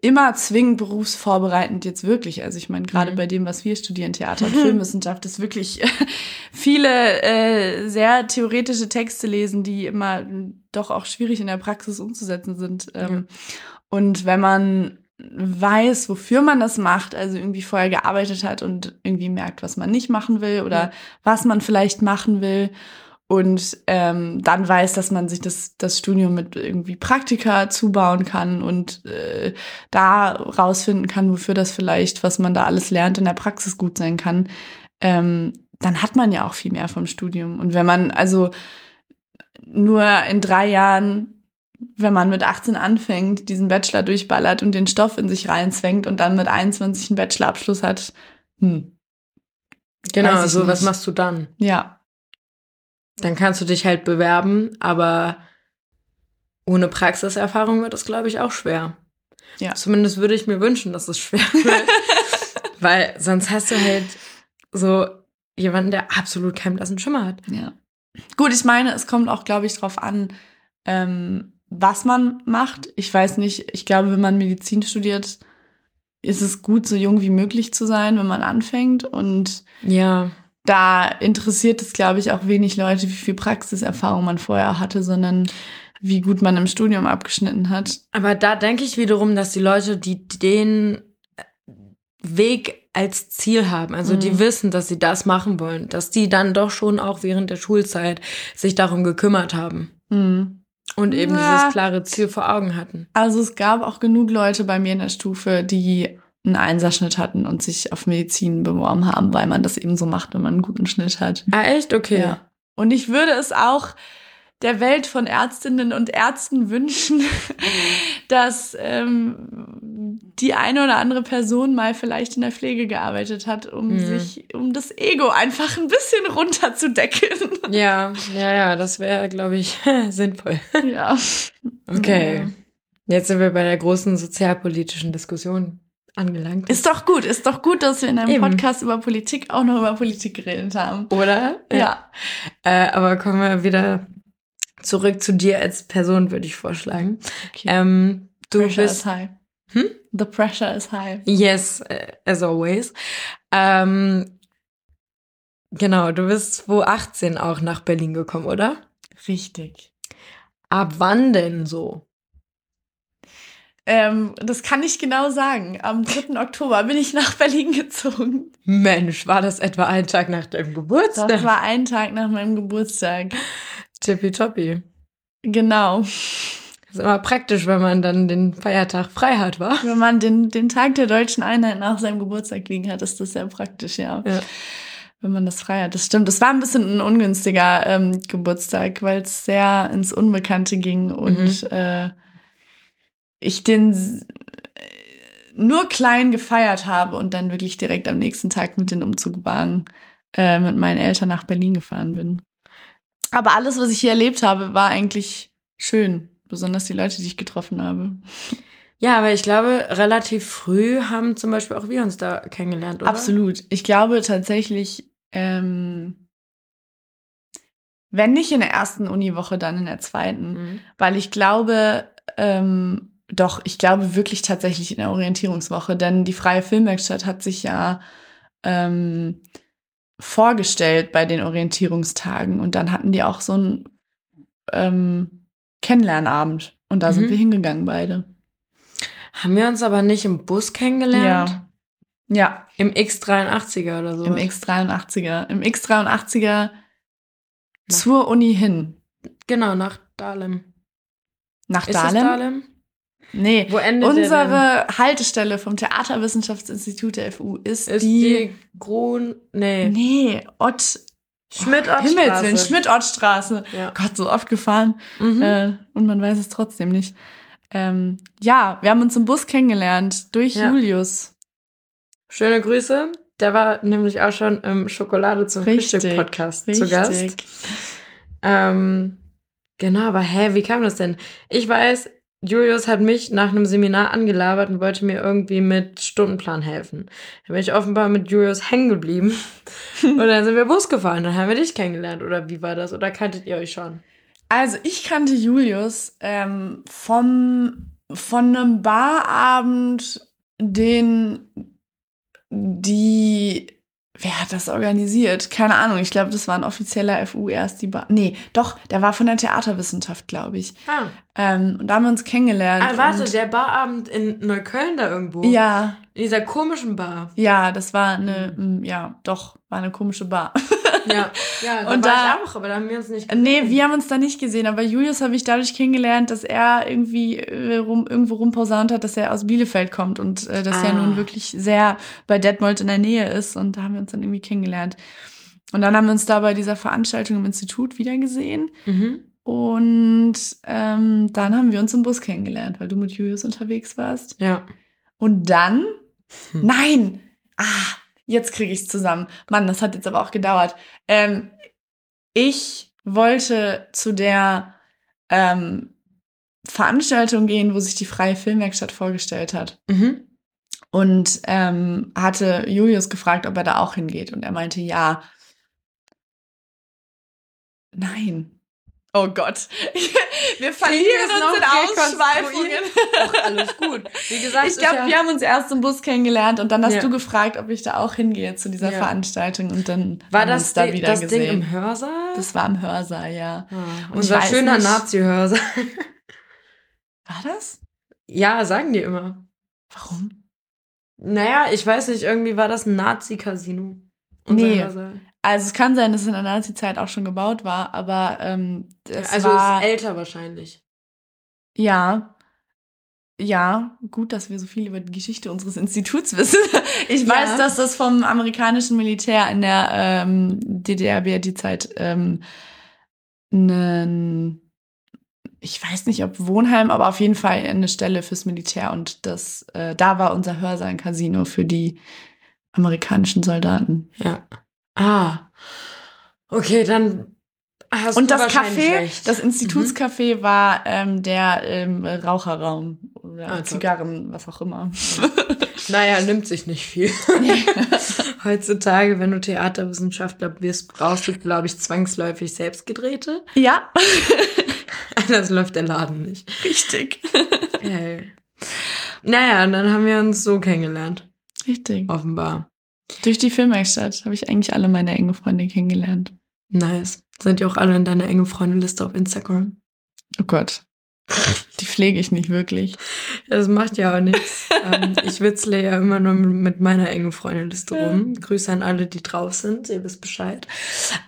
immer zwingend berufsvorbereitend jetzt wirklich. Also ich meine, gerade Mhm. bei dem, was wir studieren, Theater und Filmwissenschaft, ist wirklich viele äh, sehr theoretische Texte lesen, die immer doch auch schwierig in der Praxis umzusetzen sind. Ähm, Und wenn man weiß, wofür man das macht, also irgendwie vorher gearbeitet hat und irgendwie merkt, was man nicht machen will oder was man vielleicht machen will und ähm, dann weiß, dass man sich das, das Studium mit irgendwie Praktika zubauen kann und äh, da rausfinden kann, wofür das vielleicht, was man da alles lernt, in der Praxis gut sein kann, ähm, dann hat man ja auch viel mehr vom Studium. Und wenn man also nur in drei Jahren, wenn man mit 18 anfängt, diesen Bachelor durchballert und den Stoff in sich reinzwängt und dann mit 21 einen Bachelorabschluss hat, hm, Genau, also was nicht. machst du dann? ja, Dann kannst du dich halt bewerben, aber ohne Praxiserfahrung wird es, glaube ich, auch schwer. Ja. Zumindest würde ich mir wünschen, dass es schwer wird. Weil sonst hast du halt so jemanden, der absolut keinen blassen Schimmer hat. Ja. Gut, ich meine, es kommt auch, glaube ich, drauf an, ähm, was man macht. Ich weiß nicht, ich glaube, wenn man Medizin studiert, ist es gut, so jung wie möglich zu sein, wenn man anfängt. Und Ja. da interessiert es, glaube ich, auch wenig Leute, wie viel Praxiserfahrung man vorher hatte, sondern wie gut man im Studium abgeschnitten hat. Aber da denke ich wiederum, dass die Leute, die den Weg als Ziel haben, also Mhm. die wissen, dass sie das machen wollen, dass die dann doch schon auch während der Schulzeit sich darum gekümmert haben Mhm. Und eben Ja. dieses klare Ziel vor Augen hatten. Also es gab auch genug Leute bei mir in der Stufe, die einen Einserschnitt hatten und sich auf Medizin beworben haben, weil man das eben so macht, wenn man einen guten Schnitt hat. Ah, echt? Okay. Ja. Und ich würde es auch der Welt von Ärztinnen und Ärzten wünschen, dass ähm, die eine oder andere Person mal vielleicht in der Pflege gearbeitet hat, um Mhm. sich, um das Ego einfach ein bisschen runterzudecken. Ja, ja, ja, das wäre, glaube ich, sinnvoll. ja. Okay. Jetzt sind wir bei der großen sozialpolitischen Diskussion angelangt. Ist doch gut, ist doch gut, dass wir in einem Eben. Podcast über Politik auch noch über Politik geredet haben. Oder? Ja. Äh, aber kommen wir wieder zurück zu dir als Person, würde ich vorschlagen. Okay. Ähm, du pressure bist. is high. Hm? The pressure is high. Yes, äh, as always. Ähm, genau, du bist 2018 auch nach Berlin gekommen, oder? Richtig. Ab wann denn so? Ähm, das kann ich genau sagen. Am 3. Oktober bin ich nach Berlin gezogen. Mensch, war das etwa ein Tag nach deinem Geburtstag? Das war ein Tag nach meinem Geburtstag. tippitoppi. Genau. Ist immer praktisch, wenn man dann den Feiertag frei hat, wa? Wenn man den, den Tag der deutschen Einheit nach seinem Geburtstag liegen hat, ist das sehr praktisch, ja. Ja. Wenn man das frei hat. Das stimmt. Es war ein bisschen ein ungünstiger ähm, Geburtstag, weil es sehr ins Unbekannte ging und äh, ich den s- nur klein gefeiert habe und dann wirklich direkt am nächsten Tag mit den Umzugwagen äh, mit meinen Eltern nach Berlin gefahren bin. Aber alles, was ich hier erlebt habe, war eigentlich schön. Besonders die Leute, die ich getroffen habe. Ja, aber ich glaube, relativ früh haben zum Beispiel auch wir uns da kennengelernt, oder? Absolut. Ich glaube tatsächlich, ähm, wenn nicht in der ersten Uniwoche, dann in der zweiten. Mhm. Weil ich glaube, ähm, doch, ich glaube wirklich tatsächlich in der Orientierungswoche, denn die Freie Filmwerkstatt hat sich ja ähm, vorgestellt bei den Orientierungstagen und dann hatten die auch so einen ähm, Kennenlernabend und da sind Mhm. wir hingegangen beide. Haben wir uns aber nicht im Bus kennengelernt? Ja. Ja, Im X83er oder so? im X83er. Im X83er zur Uni hin. Genau, nach Dahlem. Nach Ist Dahlem? es Dahlem? Nee. Wo endet? Unsere Haltestelle vom Theaterwissenschaftsinstitut der FU ist, Ist die, die, Grun... Nee. Nee, Ott. Schmidt-Ott-Straße. Himmels Willen, Schmidt-Ott-Straße. Ja. Gott, so oft gefahren. Mhm. Äh, und man weiß es trotzdem nicht. Ähm, ja, wir haben uns im Bus kennengelernt durch Ja. Julius. Schöne Grüße. Der war nämlich auch schon im Schokolade zum Richtig, Frühstück Podcast Richtig. zu Gast. Ähm, genau, aber hä, wie kam das denn? Ich weiß, Julius hat mich nach einem Seminar angelabert und wollte mir irgendwie mit Stundenplan helfen. Da bin ich offenbar mit Julius hängen geblieben. und dann sind wir Bus gefahren. Dann haben wir dich kennengelernt. Oder wie war das? Oder kanntet ihr euch schon? Also ich kannte Julius ähm, vom von einem Barabend, den die Wer hat das organisiert? Keine Ahnung. Ich glaube, das war ein offizieller FU erst die Bar. Nee, doch, der war von der Theaterwissenschaft, glaube ich. Ah. Ähm, und da haben wir uns kennengelernt. Ah, warte, der Barabend in Neukölln da irgendwo. Ja, In dieser komischen Bar. ja, das war eine, Mhm. mm, ja, doch, war eine komische Bar. Ja, ja da Und da- auch, aber da haben wir uns nicht nee, gesehen. wir haben uns da nicht gesehen, aber Julius habe ich dadurch kennengelernt, dass er irgendwie äh, rum, irgendwo rumposaunt hat, dass er aus Bielefeld kommt und äh, dass er Ah. nun wirklich sehr bei Detmold in der Nähe ist und da haben wir uns dann irgendwie kennengelernt. Und dann haben wir uns da bei dieser Veranstaltung im Institut wiedergesehen. Mhm. Und ähm, dann haben wir uns im Bus kennengelernt, weil du mit Julius unterwegs warst. Ja. Und dann, Hm. nein, ah, jetzt kriege ich es zusammen. Mann, das hat jetzt aber auch gedauert. Ähm, ich wollte zu der ähm, Veranstaltung gehen, wo sich die Freie Filmwerkstatt vorgestellt hat. Mhm. Und ähm, hatte Julius gefragt, ob er da auch hingeht. Und er meinte ja. Nein. Oh Gott. Wir verlieren uns in Ausschweifungen. Auch alles gut. Wie gesagt, Ich glaube, ja, wir haben uns erst im Bus kennengelernt und dann hast Ja. du gefragt, ob ich da auch hingehe zu dieser Ja. Veranstaltung und dann war haben das, uns da wieder das gesehen. Ding im Hörsaal? das war im Hörsaal, ja. ah, Und unser schöner Nazi-Hörsaal. War das? Ja, sagen die immer. Warum? Naja, ich weiß nicht, irgendwie war das ein Nazi-Casino. Nee. Hörsaal. Also es kann sein, dass es in der Nazi-Zeit auch schon gebaut war, aber ähm, es also war ist älter wahrscheinlich. ja. Ja, gut, dass wir so viel über die Geschichte unseres Instituts wissen. Ich Ja. weiß, dass das vom amerikanischen Militär in der ähm, DDR-BRD-Zeit ähm, nen- ich weiß nicht, ob Wohnheim, aber auf jeden Fall eine Stelle fürs Militär. Und das, äh, da war unser Hörsaal ein Casino für die amerikanischen Soldaten. Ja. Ah. Okay, dann hast Und du das Café, recht. das Institutscafé war ähm, der ähm, Raucherraum oder top. Zigarren, was auch immer. Naja, nimmt sich nicht viel. Heutzutage, wenn du Theaterwissenschaftler wirst, brauchst du, glaube ich, zwangsläufig selbstgedrehte. ja, Anders läuft der Laden nicht. richtig. Hey. Naja, und dann haben wir uns so kennengelernt. Richtig. Offenbar. Durch die Filmwerkstatt habe ich eigentlich alle meine engen Freunde kennengelernt. Nice. Sind die auch alle in deiner engen Freundeliste auf Instagram? Oh Gott. Die pflege ich nicht wirklich. Das macht ja auch nichts. ähm, ich witzle ja immer nur mit meiner engen Freundeliste rum. Grüße an alle, die drauf sind. Ihr wisst Bescheid.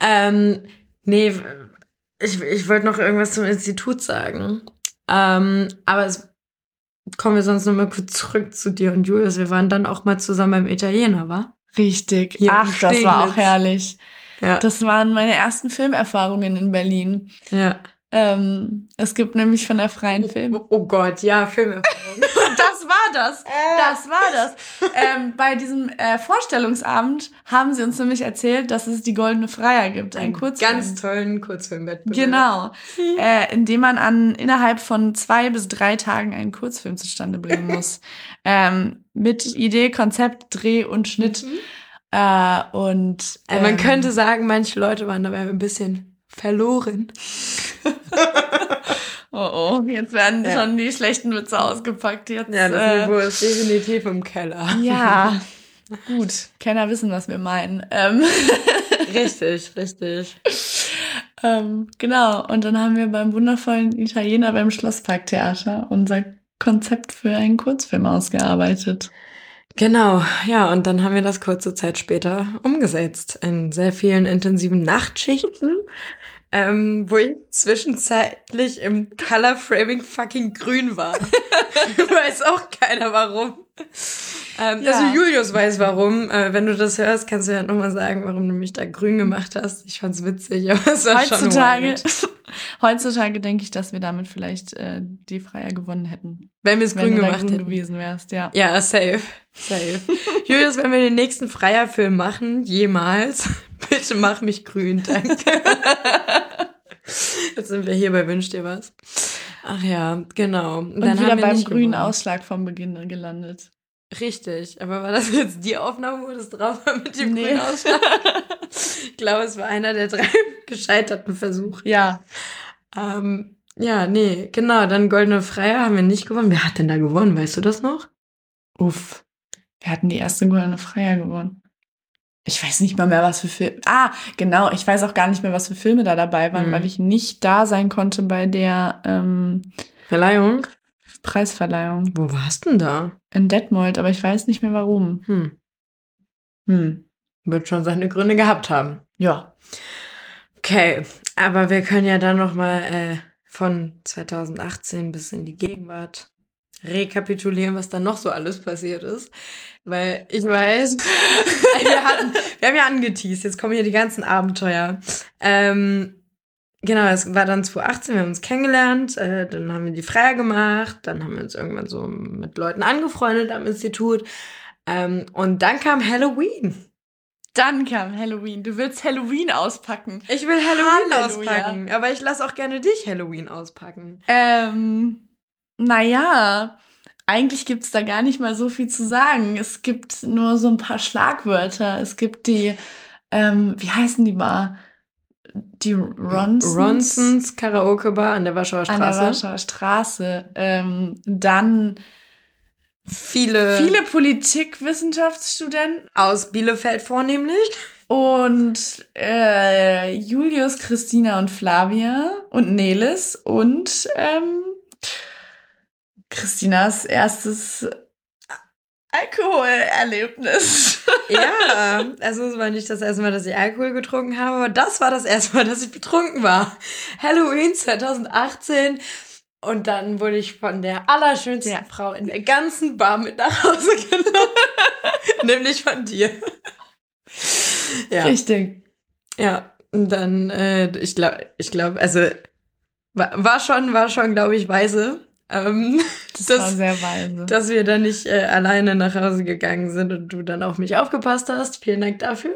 Ähm, nee, ich, ich wollte noch irgendwas zum Institut sagen. Ähm, aber es, kommen wir sonst noch mal kurz zurück zu dir und Julius. Wir waren dann auch mal zusammen beim Italiener, wa? Richtig. Hier Ach, das war auch herrlich. Ja. Das waren meine ersten Filmerfahrungen in Berlin. ja. Ähm, es gibt nämlich von der Freien Film. Oh, oh Gott, ja, Filmerfahrung. Das war das. Das war das. ähm, bei diesem äh, Vorstellungsabend haben sie uns nämlich erzählt, dass es die Goldene Freier gibt, ein Kurzfilm. ganz tollen Kurzfilmwettbewerb. Genau. Äh, in dem man an innerhalb von zwei bis drei Tagen einen Kurzfilm zustande bringen muss. ähm, mit Idee, Konzept, Dreh und Schnitt. Äh, und Also man ähm, könnte sagen, manche Leute waren dabei ein bisschen verloren. Oh oh, jetzt werden Ja. schon die schlechten Witze ausgepackt. Jetzt, Ja, das äh, Niveau ist definitiv im Keller. Ja, gut. Kenner wissen, was wir meinen. Ähm, Richtig, richtig. ähm, genau. Und dann haben wir beim wundervollen Italiener beim Schlossparktheater unser Konzept für einen Kurzfilm ausgearbeitet. Genau, ja, und dann haben wir das kurze Zeit später umgesetzt. In sehr vielen intensiven Nachtschichten, ähm, wo ich zwischenzeitlich im Color Framing fucking grün war. weiß auch keiner warum. Ähm, Ja. Also Julius weiß warum. Äh, wenn du das hörst, kannst du ja nochmal sagen, warum du mich da grün gemacht hast. Ich fand's witzig, aber es war schon Heutzutage, wild. heutzutage denke ich, dass wir damit vielleicht äh, die Freier gewonnen hätten. Wenn wir es grün gemacht grün hätten. gewesen wärst, ja. Ja, safe. Safe. Julius, wenn wir den nächsten Freierfilm machen, jemals, bitte mach mich grün, danke. Jetzt sind wir hier bei Wünsch dir was. Ach ja, genau. Und Und wieder haben wir beim grünen gewonnen. Ausschlag vom Beginn gelandet. Richtig, aber war das jetzt die Aufnahme, wo das drauf war mit dem Nee. grünen Ausschlag? ich glaube, es war einer der drei gescheiterten Versuche. Ja, Ähm, Ja, nee, genau. Dann Goldene Freier haben wir nicht gewonnen. Wer hat denn da gewonnen? Weißt du das noch? Uff. Wir hatten die erste Goldene Freier gewonnen. Ich weiß nicht mal mehr, was für Filme. Ah, genau. Ich weiß auch gar nicht mehr, was für Filme da dabei waren, Mhm. weil ich nicht da sein konnte bei der ähm, Verleihung? Preisverleihung Wo warst denn da? in Detmold, aber ich weiß nicht mehr warum. Hm. Hm. Wird schon seine Gründe gehabt haben. Ja. Okay, aber wir können ja dann noch mal äh, von 2018 bis in die Gegenwart rekapitulieren, was da noch so alles passiert ist. Weil ich weiß, wir, hatten, wir haben ja angeteased, jetzt kommen hier die ganzen Abenteuer. Ähm, genau, es war dann 2018, wir haben uns kennengelernt, äh, dann haben wir die Freier gemacht, dann haben wir uns irgendwann so mit Leuten angefreundet am Institut. Ähm, und dann kam Halloween. Dann kam Halloween. Du willst Halloween auspacken. Ich will Halloween Halleluja. auspacken, aber ich lasse auch gerne dich Halloween auspacken. Ähm, naja, eigentlich gibt's da gar nicht mal so viel zu sagen. Es gibt nur so ein paar Schlagwörter. Es gibt die, ähm, wie heißen die mal? Die Ronsons. Ronsons Karaoke Bar an der Warschauer An der Straße. Warschauer Straße. Ähm, dann Viele, viele Politikwissenschaftsstudenten aus Bielefeld vornehmlich. und äh, Julius, Christina und Flavia und Nelis und ähm, Christinas erstes Alkoholerlebnis. Ja, also es war nicht das erste Mal, dass ich Alkohol getrunken habe, aber das war das erste Mal, dass ich betrunken war. Halloween 2018. Und dann wurde ich von der allerschönsten Ja. Frau in der ganzen Bar mit nach Hause genommen. Nämlich von dir. Ja. Richtig. Ja, und dann, äh, ich glaube, ich glaube, also war, war schon, war schon, glaube ich, weise, ähm, Das, Das- war sehr weise. dass wir dann nicht äh, alleine nach Hause gegangen sind und du dann auf mich aufgepasst hast. Vielen Dank dafür.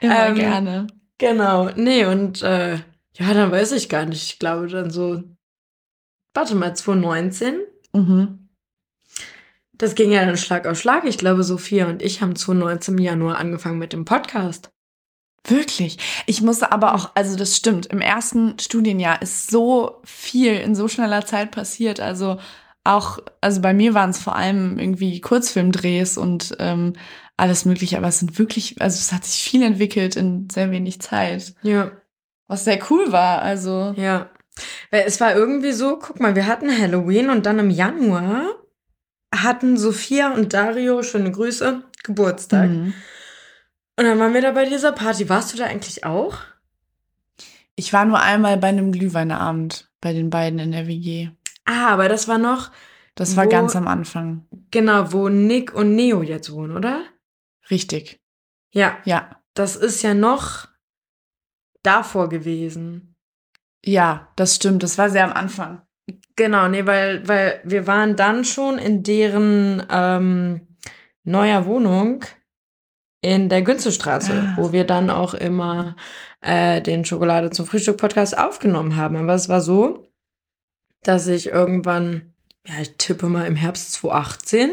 Immer ähm, gerne. Genau, nee, und äh, ja, dann weiß ich gar nicht. Ich glaube dann so, warte mal, 2019. Mhm. Das ging ja dann Schlag auf Schlag. Ich glaube, Sophia und ich haben 2019 im Januar angefangen mit dem Podcast. Wirklich. Ich musste aber auch, also das stimmt, im ersten Studienjahr ist so viel in so schneller Zeit passiert. Also auch, also bei mir waren es vor allem irgendwie Kurzfilmdrehs und ähm, alles mögliche, aber es sind wirklich, also es hat sich viel entwickelt in sehr wenig Zeit. Ja. Was sehr cool war, also. Ja. Weil es war irgendwie so, guck mal, wir hatten Halloween und dann im Januar hatten Sophia und Dario, schöne Grüße, Geburtstag. Mhm. Und dann waren wir da bei dieser Party. Warst du da eigentlich auch? Ich war nur einmal bei einem Glühweinabend bei den beiden in der WG. Ah, aber das war noch, Das war Wo- ganz am Anfang. genau, wo Nick und Neo jetzt wohnen, oder? Richtig. Ja, Ja. das ist ja noch davor gewesen. Ja, das stimmt. Das war sehr am Anfang. Genau, nee, weil, weil wir waren dann schon in deren ähm, neuer Wohnung in der Günzelstraße, Ah. wo wir dann auch immer äh, den Schokolade zum Frühstück Podcast aufgenommen haben. Aber es war so, dass ich irgendwann, ja, ich tippe mal im Herbst 2018,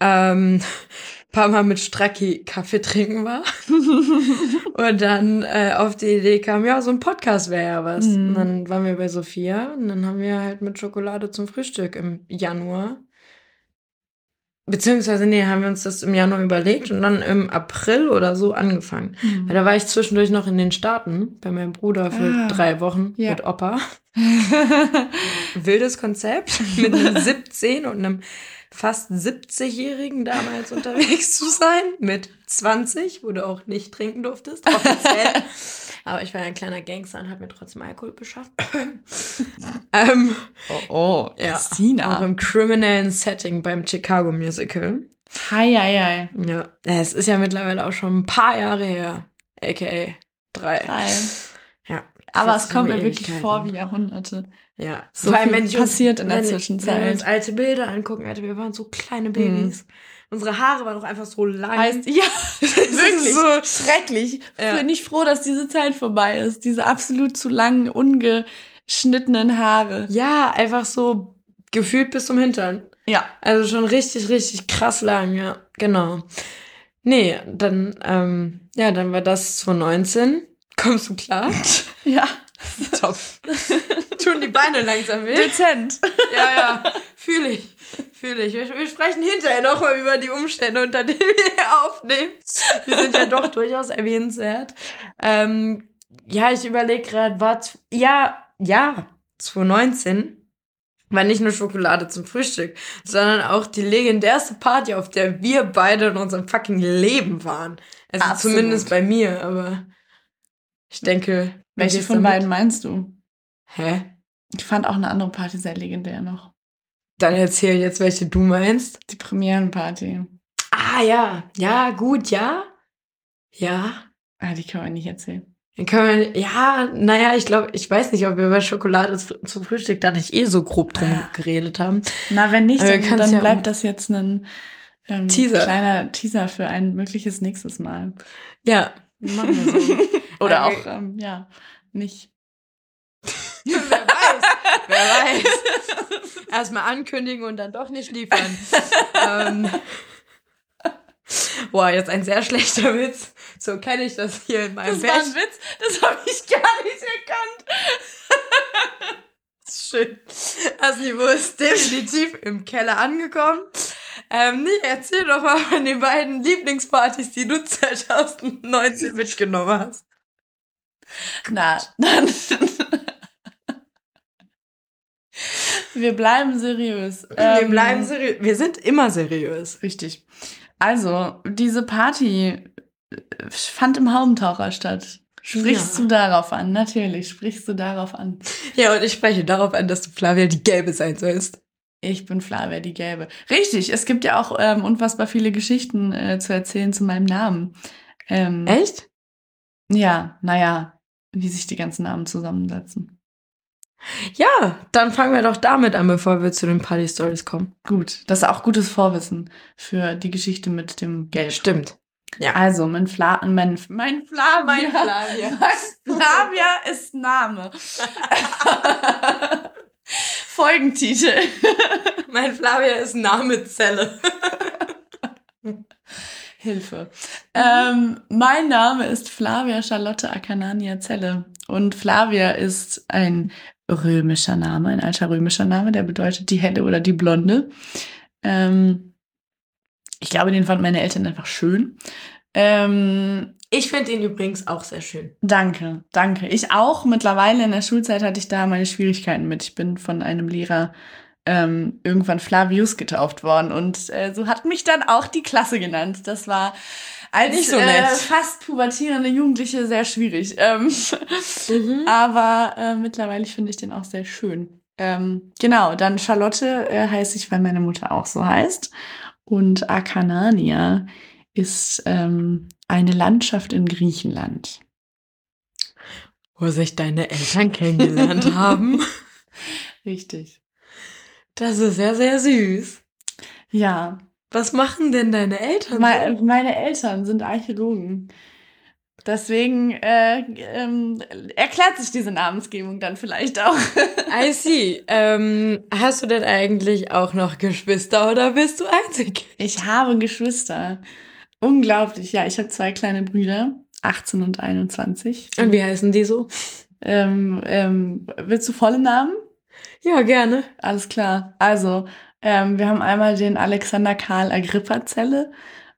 ähm, paar Mal mit Stracki Kaffee trinken war. und dann äh, auf die Idee kam, ja, so ein Podcast wäre ja was. Mhm. Und dann waren wir bei Sophia und dann haben wir halt mit Schokolade zum Frühstück im Januar. Beziehungsweise, nee, haben wir uns das im Januar überlegt und dann im April oder so angefangen. Weil da war ich zwischendurch noch in den Staaten bei meinem Bruder für Ah, drei Wochen ja. mit Opa. Wildes Konzept, mit einem 17 und einem fast 70-Jährigen damals unterwegs zu sein. Mit 20, wo du auch nicht trinken durftest, offiziell. Aber ich war ja ein kleiner Gangster und habe mir trotzdem Alkohol beschafft. ähm, oh, oh, ja, auch Christina. im kriminellen Setting beim Chicago Musical. Hi, hi, hi. Ja, es ist ja mittlerweile auch schon ein paar Jahre her. AKA drei. Hi. Ja. Aber es kommt mir wirklich vor wie Jahrhunderte. Ja, So viel passiert in der wenn, Zwischenzeit. Wenn wir uns alte Bilder angucken, Alter, wir waren so kleine Babys. Unsere Haare waren doch einfach so lang. Heißt, ja, wirklich so- schrecklich. Ja. Bin ich froh, dass diese Zeit vorbei ist. Diese absolut zu langen, ungeschnittenen Haare. ja, einfach so gefühlt bis zum Hintern. Ja. Also schon richtig, richtig krass lang, ja, genau. Nee, dann, ähm, ja, dann war das 2019. Kommst du klar? Ja. Top. Tun die Beine langsam weh? Dezent. Ja, ja. Fühle ich. Fühle ich. Wir, wir sprechen hinterher nochmal über die Umstände, unter denen wir aufnehmen. Die sind ja doch durchaus erwähnenswert. Ähm, ja, ich überlege gerade, was. Ja, ja, 2019 war nicht nur Schokolade zum Frühstück, sondern auch die legendärste Party, auf der wir beide in unserem fucking Leben waren. Also Absolut. zumindest bei mir, aber ich denke. Welche von damit? beiden meinst du? Hä? Ich fand auch eine andere Party sehr legendär noch. Dann erzähl jetzt, welche du meinst. Die Premierenparty. Ah, ja. Ja, gut, ja. Ja. Ah, die können wir nicht erzählen. Dann können wir, ja, naja, ich glaube, ich weiß nicht, ob wir über Schokolade zu- zum Frühstück da nicht eh so grob drum geredet haben. Na, wenn nicht, dann, dann ja bleibt das jetzt ein ähm, Teaser. kleiner Teaser für ein mögliches nächstes Mal. Ja, machen wir so. Oder Aber- auch, ähm, ja, nicht. wer weiß, wer weiß. Erstmal ankündigen und dann doch nicht liefern. ähm, boah, jetzt ein sehr schlechter Witz. So kenne ich das hier in meinem Bett. Witz, das habe ich gar nicht erkannt. Schön. Das Niveau ist definitiv im Keller angekommen. Ähm, nee, erzähl doch mal von den beiden Lieblingspartys, die du 2019 mitgenommen hast. Na, dann. Wir bleiben seriös. Wir Ähm, bleiben seriös. Wir sind immer seriös. Richtig. Also, diese Party äh, fand im Haubentaucher statt. Sprichst Ja. du darauf an? Natürlich, sprichst du darauf an. Ja, und ich spreche darauf an, dass du Flavia die Gelbe sein sollst. Ich bin Flavia die Gelbe. Richtig, es gibt ja auch ähm, unfassbar viele Geschichten äh, zu erzählen zu meinem Namen. Ähm, Echt? Ja, naja, wie sich die ganzen Namen zusammensetzen. Ja, dann fangen wir doch damit an, bevor wir zu den Party Stories kommen. Gut, das ist auch gutes Vorwissen für die Geschichte mit dem Gelb. Stimmt. Ja. Also, mein Fla mein, mein Flavia. Mein Flavia. Mein Flavia ist Name. Folgentitel. Mein Flavia ist Name Zelle. Hilfe. Ähm, mein Name ist Flavia Charlotte Akanania Zelle. Und Flavia ist ein römischer Name, ein alter römischer Name, der bedeutet die helle oder die blonde. Ähm, ich glaube, den fanden meine Eltern einfach schön. Ähm, Ich finde ihn übrigens auch sehr schön. Danke, danke. Ich auch. Mittlerweile in der Schulzeit hatte ich da meine Schwierigkeiten mit. Ich bin von einem Lehrer ähm, irgendwann Flavius getauft worden und äh, so hat mich dann auch die Klasse genannt. Das war als so nett. Äh, fast pubertierende Jugendliche sehr schwierig. Ähm, aber äh, mittlerweile finde ich den auch sehr schön. Ähm, genau, dann Charlotte äh, heiße ich, weil meine Mutter auch so heißt. Und Akanania ist ähm, eine Landschaft in Griechenland. Wo sich deine Eltern kennengelernt haben. Richtig. Das ist ja sehr süß. Ja, Was machen denn deine Eltern? Me meine Eltern sind Archäologen. Deswegen äh, ähm, erklärt sich diese Namensgebung dann vielleicht auch. I see. Ähm, hast du denn eigentlich auch noch Geschwister oder bist du einzig? Ich habe Geschwister. Unglaublich. Ja, ich habe zwei kleine Brüder, 18 und 21. Und wie heißen die so? Ähm, ähm, willst du volle Namen? Ja, gerne. Alles klar. Also, ähm, wir haben einmal den Alexander Karl Agrippa Zelle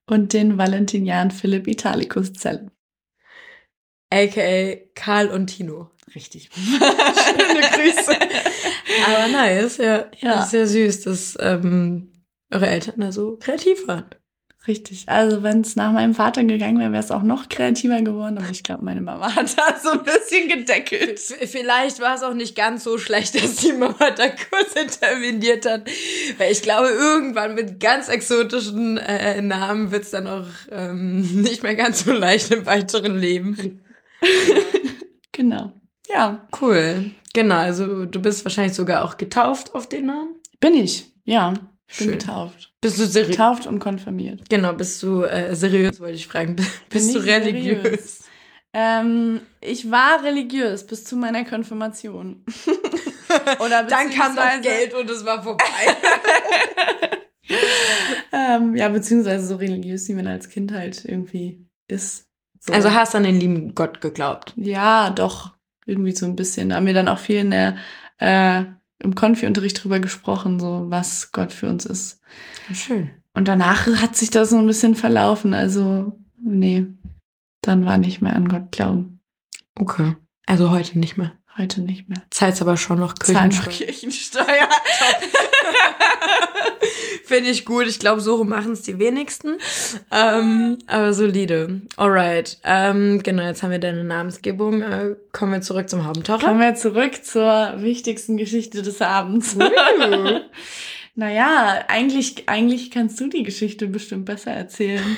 und den Valentinian Philipp Italicus Zelle. AKA Karl und Tino. Richtig. Schöne Grüße. Aber nice, ja. Ja. Das ist sehr süß, dass ähm, eure Eltern da so kreativ waren. Richtig. Also, wenn es nach meinem Vater gegangen wäre, wäre es auch noch kreativer geworden. Aber ich glaube, meine Mama hat da so ein bisschen gedeckelt. Vielleicht war es auch nicht ganz so schlecht, dass die Mama da kurz interveniert hat. Weil ich glaube, irgendwann mit ganz exotischen äh, Namen wird es dann auch ähm, nicht mehr ganz so leicht im weiteren Leben. Genau. Ja. Cool. Genau, also du bist wahrscheinlich sogar auch getauft auf den Namen. Bin ich. Ja. Ich bin Schön. getauft. Bist du seriös? Getauft und konfirmiert. Genau, bist du äh, seriös, wollte ich fragen. Bist Bin du religiös? seriös? Ähm, ich war religiös bis zu meiner Konfirmation. Oder Dann kam das Geld und es war vorbei. Ähm, ja, beziehungsweise so religiös, wie man als Kind halt irgendwie ist. So. Also hast an den lieben Gott geglaubt. ja, doch. irgendwie so ein bisschen. Da haben wir dann auch viel in der, äh, im Konfi-Unterricht drüber gesprochen, so was Gott für uns ist. Schön. Und danach hat sich das so ein bisschen verlaufen. Also, nee, dann war nicht mehr an Gott glauben. Okay. Also heute nicht mehr. Heute nicht mehr. Zahlt's aber schon noch Kirchensteuer. Kirchensteuer. Finde ich gut. Ich glaube, so machen es die wenigsten. Ähm, aber solide. Alright. Ähm, genau, jetzt haben wir deine Namensgebung. Äh, kommen wir zurück zum Haubentaucher. Kommen wir zurück zur wichtigsten Geschichte des Abends. Uh. naja, eigentlich, eigentlich kannst du die Geschichte bestimmt besser erzählen.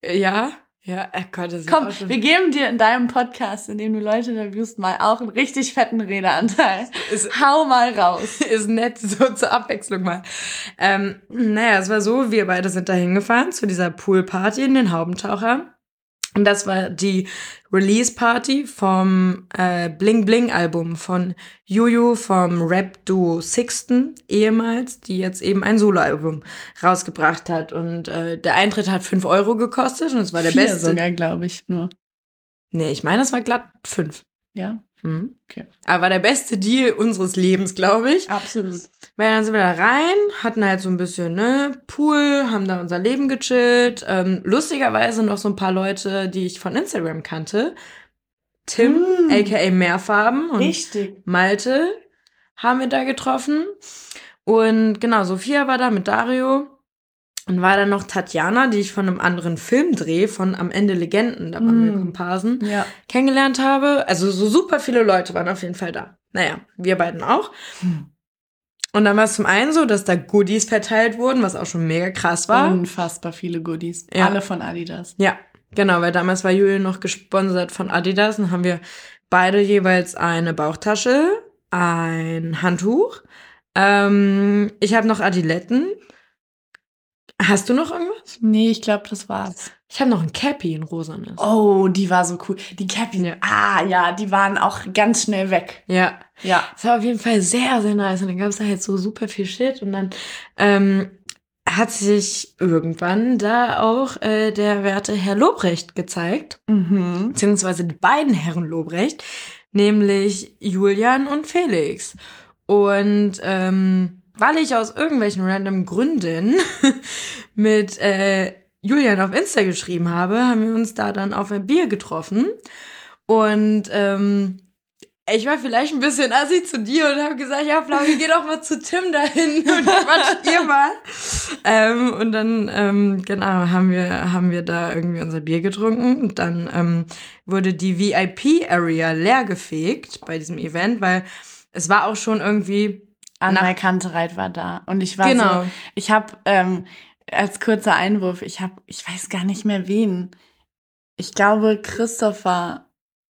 Ja, ja, oh Gott, das ist Komm, auch schon- wir geben dir in deinem Podcast, in dem du Leute interviewst, mal auch einen richtig fetten Redeanteil. Ist- Hau mal raus. ist nett, so zur Abwechslung mal. Ähm, naja, es war so, wir beide sind da hingefahren zu dieser Poolparty in den Haubentaucher. Und das war die Release-Party vom äh, Bling Bling Album von Juju vom Rap-Duo Sixten ehemals, die jetzt eben ein Soloalbum rausgebracht hat. Und äh, der Eintritt hat 5 Euro gekostet und es war der Vier beste. sogar, glaube ich, nur. Nee, ich meine, es war glatt 5. Ja. Okay. Aber war der beste Deal unseres Lebens, glaube ich. absolut. Weil dann sind wir da rein, hatten halt so ein bisschen, ne, Pool, haben da unser Leben gechillt. Ähm, lustigerweise noch so ein paar Leute, die ich von Instagram kannte. Tim, Mm. aka Mehrfarben und Richtig. Malte haben wir da getroffen. Und genau, Sophia war da mit Dario. Und war dann noch Tatjana, die ich von einem anderen Filmdreh von Am Ende Legenden, da waren wir Mm. Komparsen, Ja. kennengelernt habe. Also so super viele Leute waren auf jeden Fall da. Naja, wir beiden auch. Hm. Und dann war es zum einen so, dass da Goodies verteilt wurden, was auch schon mega krass war. Unfassbar viele Goodies. Ja. Alle von Adidas. Ja, genau, weil damals war Julian noch gesponsert von Adidas und haben wir beide jeweils eine Bauchtasche, ein Handtuch. Ähm, ich habe noch Adiletten. Hast du noch irgendwas? Nee, ich glaube, das war's. Ich habe noch ein Cappy in rosanes. Oh, die war so cool. Die Cappy. Ja. Ah, ja, die waren auch ganz schnell weg. Ja, Ja. Es war auf jeden Fall sehr, sehr nice. Und dann gab es da halt so super viel Shit. Und dann ähm, hat sich irgendwann da auch äh, der werte Herr Lobrecht gezeigt. Mhm. Beziehungsweise die beiden Herren Lobrecht. Nämlich Julian und Felix. Und ähm, weil ich aus irgendwelchen random Gründen mit äh, Julian auf Insta geschrieben habe, haben wir uns da dann auf ein Bier getroffen. Und ähm, ich war vielleicht ein bisschen assi zu dir und habe gesagt, ja, Flavi, geh doch mal zu Tim dahin und quatscht ihr mal. Ähm, und dann, ähm, genau, haben wir, haben wir da irgendwie unser Bier getrunken und dann ähm, wurde die VIP-Area leergefegt bei diesem Event, weil es war auch schon irgendwie, Anna Kantereit war da. Und ich war genau, so, ich habe ähm, als kurzer Einwurf, ich habe, ich weiß gar nicht mehr wen. Ich glaube, Christopher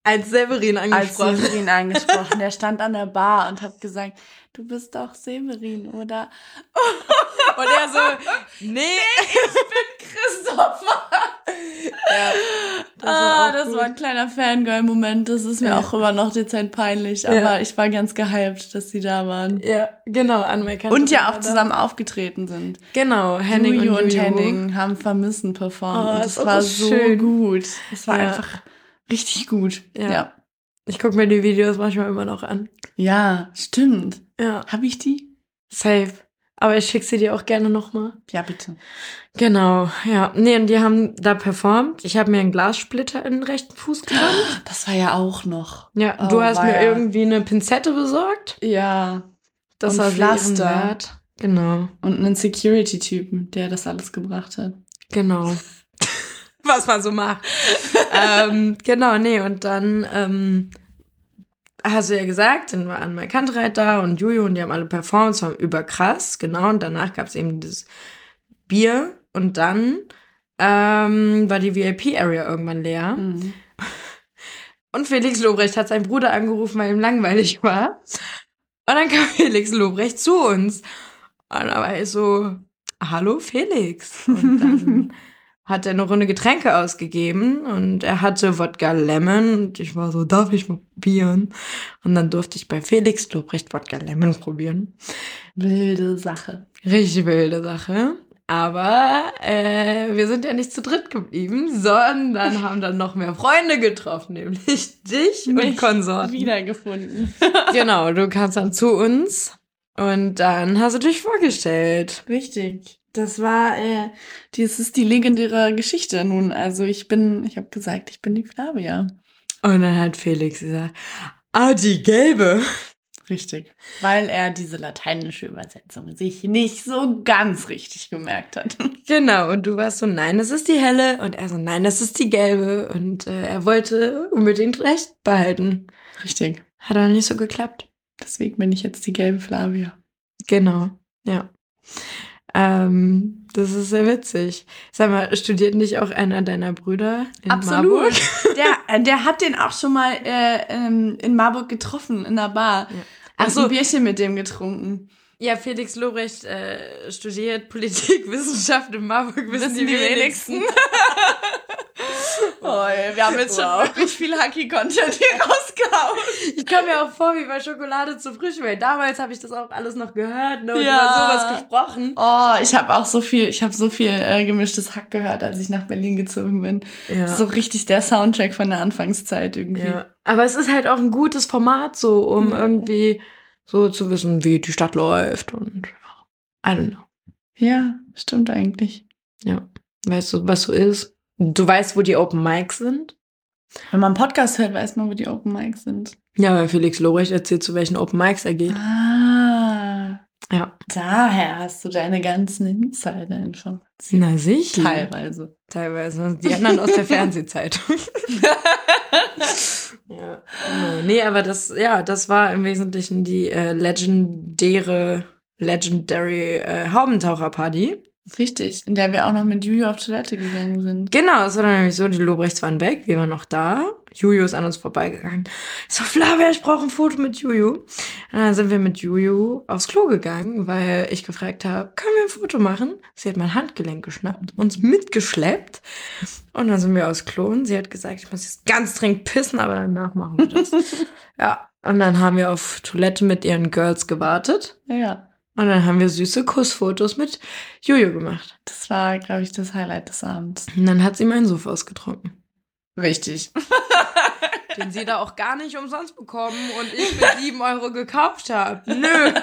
als Severin als angesprochen. Severin angesprochen. Der stand an der Bar und hat gesagt, du bist doch Severin, oder? und er so, nee. Christopher! Ja, Das ah, das gut. war ein kleiner Fangirl-Moment. Das ist mir Ja. auch immer noch dezent peinlich. Ja. Aber ich war ganz gehypt, dass sie da waren. Ja, genau, Anmerkung. Und ja auch zusammen aufgetreten sind. Genau, Henning Juju und, und Juju. Henning haben Vermissen performt. Oh, und das war so schön. gut. Es war Ja. einfach richtig gut. Ja. ja. Ich gucke mir die Videos manchmal immer noch an. Ja, stimmt. Ja. Habe ich die? Safe. Aber ich schicke sie dir auch gerne nochmal. Ja, bitte. Genau, ja. Nee, und die haben da performt. Ich habe mir einen Glassplitter in den rechten Fuß gerammt. Das war ja auch noch. Ja, Oh, du hast mir weia. irgendwie eine Pinzette besorgt. Ja. Das Und war Pflaster. Pflaster. Genau, Und einen Security-Typen, der das alles gebracht hat. genau. Was man so macht. ähm, genau, nee, und dann ähm, hast du ja gesagt, dann war Anne Kantreit da und Juju und die haben alle performt, es war überkrass, genau. Und danach gab es eben dieses Bier und dann ähm, war die VIP-Area irgendwann leer. Mhm. Und Felix Lobrecht hat seinen Bruder angerufen, weil ihm langweilig war. Und dann kam Felix Lobrecht zu uns. Und da war ich so, hallo Felix. Und dann hat er eine Runde Getränke ausgegeben und er hatte Wodka Lemon und ich war so, darf ich mal probieren? Und dann durfte ich bei Felix Lobrecht Wodka Lemon probieren. Wilde Sache. Richtig wilde Sache. Aber äh, wir sind ja nicht zu dritt geblieben, sondern haben dann noch mehr Freunde getroffen, nämlich dich und Mich Konsorten. Wiedergefunden. Genau, du kamst dann zu uns und dann hast du dich vorgestellt. Richtig. Das war, äh, das ist die legendäre Geschichte nun. Also ich bin, ich habe gesagt, ich bin die Flavia. Und dann hat Felix gesagt, ah, die gelbe. Richtig. Weil er diese lateinische Übersetzung sich nicht so ganz richtig gemerkt hat. Genau, und du warst so, nein, das ist die helle. Und er so, nein, das ist die gelbe. Und äh, er wollte unbedingt recht behalten. Richtig. Hat aber nicht so geklappt. Deswegen bin ich jetzt die gelbe Flavia. Genau, ja. Ähm, das ist sehr witzig. Sag mal, studiert nicht auch einer deiner Brüder in Marburg? Der, äh, der hat den auch schon mal äh, ähm, in Marburg getroffen, in der Bar. Ja. Ach so. ein Bierchen mit dem getrunken. Ja, Felix Lobrecht äh, studiert Politik, Wissenschaft in Marburg, wissen, die, wenigsten. oh, wir haben jetzt Wow. schon wirklich viel Hacky-Content hier rausgehauen. Ich komme mir auch vor wie bei Schokolade zu frisch, weil damals habe ich das auch alles noch gehört ne, und Ja. über sowas gesprochen. Oh, ich habe auch so viel, ich habe so viel äh, gemischtes Hack gehört, als ich nach Berlin gezogen bin. Ja. So richtig der Soundtrack von der Anfangszeit irgendwie. ja. Aber es ist halt auch ein gutes Format, so um Ja. irgendwie so zu wissen, wie die Stadt läuft und I don't know. ja, stimmt eigentlich. Weißt du, was so ist? Du weißt, wo die Open Mics sind? Wenn man einen Podcast hört, weiß man, wo die Open Mics sind. Ja, weil Felix Lobrecht erzählt, zu welchen Open Mics er geht. Ah, Ja. daher hast du deine ganzen Insider-Informationen. Na sicher. Teilweise. Teilweise. Die anderen aus der Fernsehzeitung. ja. Nee, aber das, ja, das war im Wesentlichen die äh, legendäre, legendary äh, Haubentaucher-Party. Richtig, in der wir auch noch mit Juju auf Toilette gegangen sind. Genau, es war dann nämlich so, die Lobrechts waren weg, wir waren noch da. Juju ist an uns vorbeigegangen. Ich so, Flavia, ich brauche ein Foto mit Juju. Und dann sind wir mit Juju aufs Klo gegangen, weil ich gefragt habe, können wir ein Foto machen? Sie hat mein Handgelenk geschnappt, uns mitgeschleppt. Und dann sind wir aufs Klo und sie hat gesagt, ich muss jetzt ganz dringend pissen, aber danach machen wir das. ja, und dann haben wir auf Toilette mit ihren Girls gewartet. Ja, ja. Und dann haben wir süße Kussfotos mit Juju gemacht. Das war, glaube ich, das Highlight des Abends. Und dann hat sie meinen Sofa ausgetrunken. Richtig. Den sie da auch gar nicht umsonst bekommen und ich für 7 Euro gekauft habe. Nö.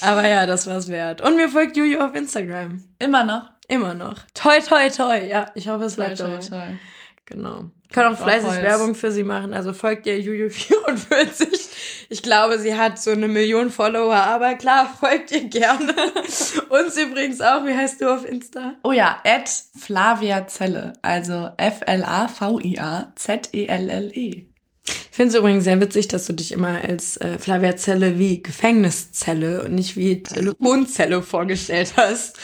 Aber ja, das war's wert. Und mir folgt Juju auf Instagram. Immer noch. Immer noch. Toi, toi, toi. Ja, ich hoffe, es bleibt dabei. toll. Genau. Können auch fleißig Holz. Werbung für sie machen. Also folgt ihr Juju44. Ich glaube, sie hat so eine Million Follower, aber klar, folgt ihr gerne. Uns übrigens auch. Wie heißt du auf Insta? Oh ja, at Flavia Zelle. Also F-L-A-V-I-A-Z-E-L-L-E. Ich finde es übrigens sehr witzig, dass du dich immer als äh, Flavia Zelle wie Gefängniszelle und nicht wie Telefonzelle vorgestellt hast. So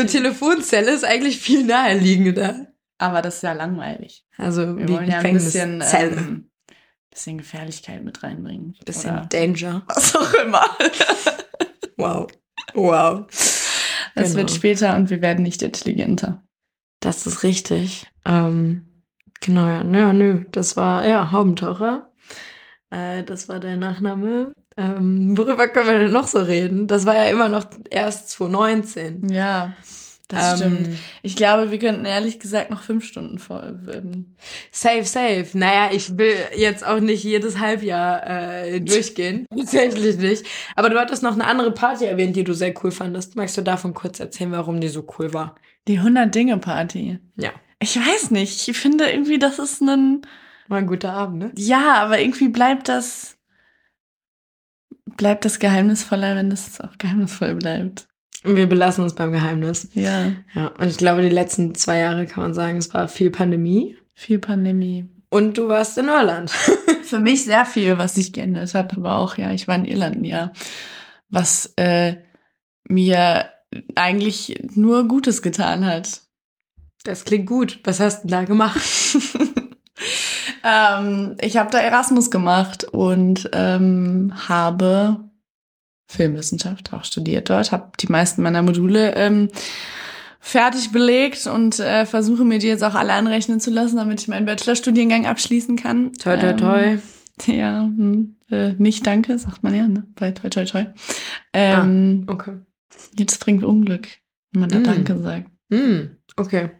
Natürlich. Telefonzelle ist eigentlich viel naheliegender. Aber das ist ja langweilig. Also Wir wollen ja ein bisschen, ähm, bisschen Gefährlichkeit mit reinbringen. bisschen Oder Danger. was auch immer. Wow. Wow. Es Genau. wird später und wir werden nicht intelligenter. Das ist richtig. Ähm, genau, ja. Nö, nö. Das war, ja, Haubentaucher. Äh, das war der Nachname. Ähm, worüber können wir denn noch so reden? Das war ja immer noch erst 2019. Ja, das Ähm, stimmt. Ich glaube, wir könnten ehrlich gesagt noch fünf Stunden voll. Ähm, Safe, safe. Naja, ich will jetzt auch nicht jedes Halbjahr äh, durchgehen. Tatsächlich nicht. Aber du hattest noch eine andere Party erwähnt, die du sehr cool fandest. Magst du davon kurz erzählen, warum die so cool war? die 100-Dinge-Party. Ja. Ich weiß nicht. Ich finde irgendwie, das ist ein. War ein guter Abend, ne? Ja, aber irgendwie bleibt das. Bleibt das geheimnisvoller, wenn das auch geheimnisvoll bleibt. Wir belassen uns beim Geheimnis. Ja. Ja, und ich glaube, die letzten zwei Jahre kann man sagen, es war viel Pandemie. Viel Pandemie. Und du warst in Irland. Für mich sehr viel, was sich geändert hat, aber auch, ja, ich war in Irland Jahr, was äh, mir eigentlich nur Gutes getan hat. Das klingt gut. Was hast du da gemacht? ähm, ich habe da Erasmus gemacht und ähm, habe Filmwissenschaft auch studiert dort, habe die meisten meiner Module ähm, fertig belegt und äh, versuche mir die jetzt auch alle anrechnen zu lassen, damit ich meinen Bachelorstudiengang abschließen kann. Toi, toi, Ähm, toi. Ja, hm, äh, nicht danke, sagt man ja, ne? Bei toi, toi, toi. Ähm, Okay. Jetzt bringt Unglück. wenn man da Mm. Danke sagt. Hm, okay.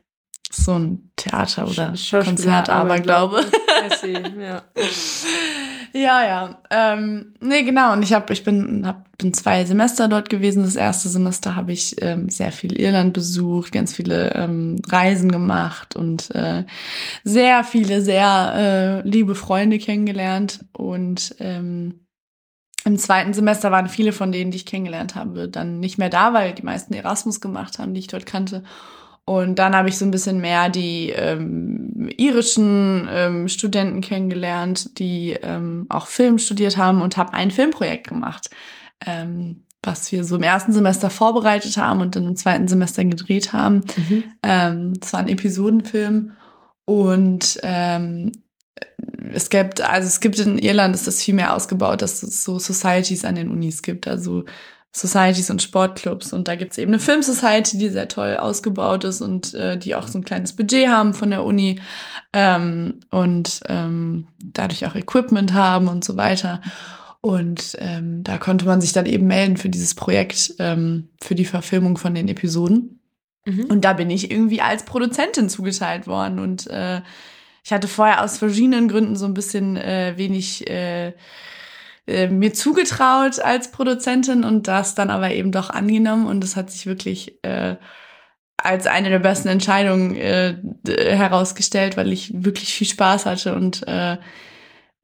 So ein Theater oder Schauspieler- Konzert, aber glaube. I see, ja. Ja, ja. Ähm, nee, genau. Und ich habe, ich bin, hab, bin zwei Semester dort gewesen. Das erste Semester habe ich ähm, sehr viel Irland besucht, ganz viele ähm, Reisen gemacht und äh, sehr viele, sehr äh, liebe Freunde kennengelernt. Und ähm, im zweiten Semester waren viele von denen, die ich kennengelernt habe, dann nicht mehr da, weil die meisten Erasmus gemacht haben, die ich dort kannte. Und dann habe ich so ein bisschen mehr die ähm, irischen ähm, Studenten kennengelernt, die ähm, auch Film studiert haben und habe ein Filmprojekt gemacht, ähm, was wir so im ersten Semester vorbereitet haben und dann im zweiten Semester gedreht haben. Mhm. Ähm, das war ein Episodenfilm und ähm, es gibt, also es gibt in Irland ist das viel mehr ausgebaut, dass es so Societies an den Unis gibt, also Societies und Sportclubs. Und da gibt es eben eine Film Society, die sehr toll ausgebaut ist und äh, die auch so ein kleines Budget haben von der Uni ähm, und ähm, dadurch auch Equipment haben und so weiter. Und ähm, da konnte man sich dann eben melden für dieses Projekt, ähm, für die Verfilmung von den Episoden. Mhm. Und da bin ich irgendwie als Produzentin zugeteilt worden. Und äh, ich hatte vorher aus verschiedenen Gründen so ein bisschen äh, wenig äh, äh, mir zugetraut als Produzentin und das dann aber eben doch angenommen. Und es hat sich wirklich äh, als eine der besten Entscheidungen äh, herausgestellt, weil ich wirklich viel Spaß hatte und äh,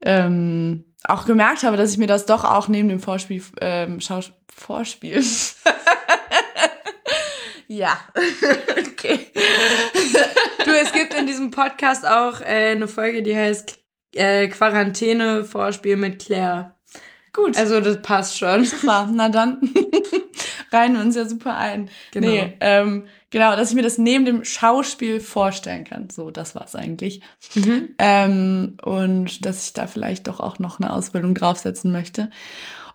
ähm, auch gemerkt habe, dass ich mir das doch auch neben dem Vorspiel, ähm, Schaus Vorspiel. ja. okay. Du, es gibt in diesem Podcast auch äh, eine Folge, die heißt äh, Quarantäne Vorspiel mit Claire. Gut. Also das passt schon. Super, na dann reihen wir uns ja super ein. Genau. Nee, ähm, genau, dass ich mir das neben dem Schauspiel vorstellen kann. So, das war's eigentlich. Mhm. Ähm, und dass ich da vielleicht doch auch noch eine Ausbildung draufsetzen möchte.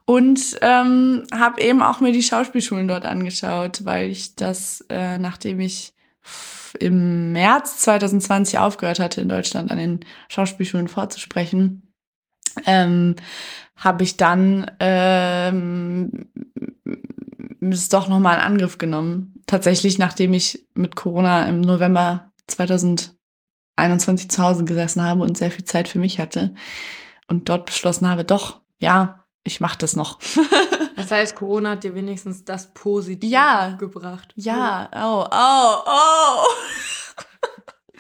Und ähm, habe eben auch mir die Schauspielschulen dort angeschaut, weil ich das, äh, nachdem ich im März 2020 aufgehört hatte, in Deutschland an den Schauspielschulen vorzusprechen, ähm, habe ich dann ähm, es doch nochmal in Angriff genommen. Tatsächlich, nachdem ich mit Corona im November 2021 zu Hause gesessen habe und sehr viel Zeit für mich hatte und dort beschlossen habe, doch, ja, ich mache das noch. Das heißt, Corona hat dir wenigstens das Positive Ja. gebracht. ja, oh, oh, oh.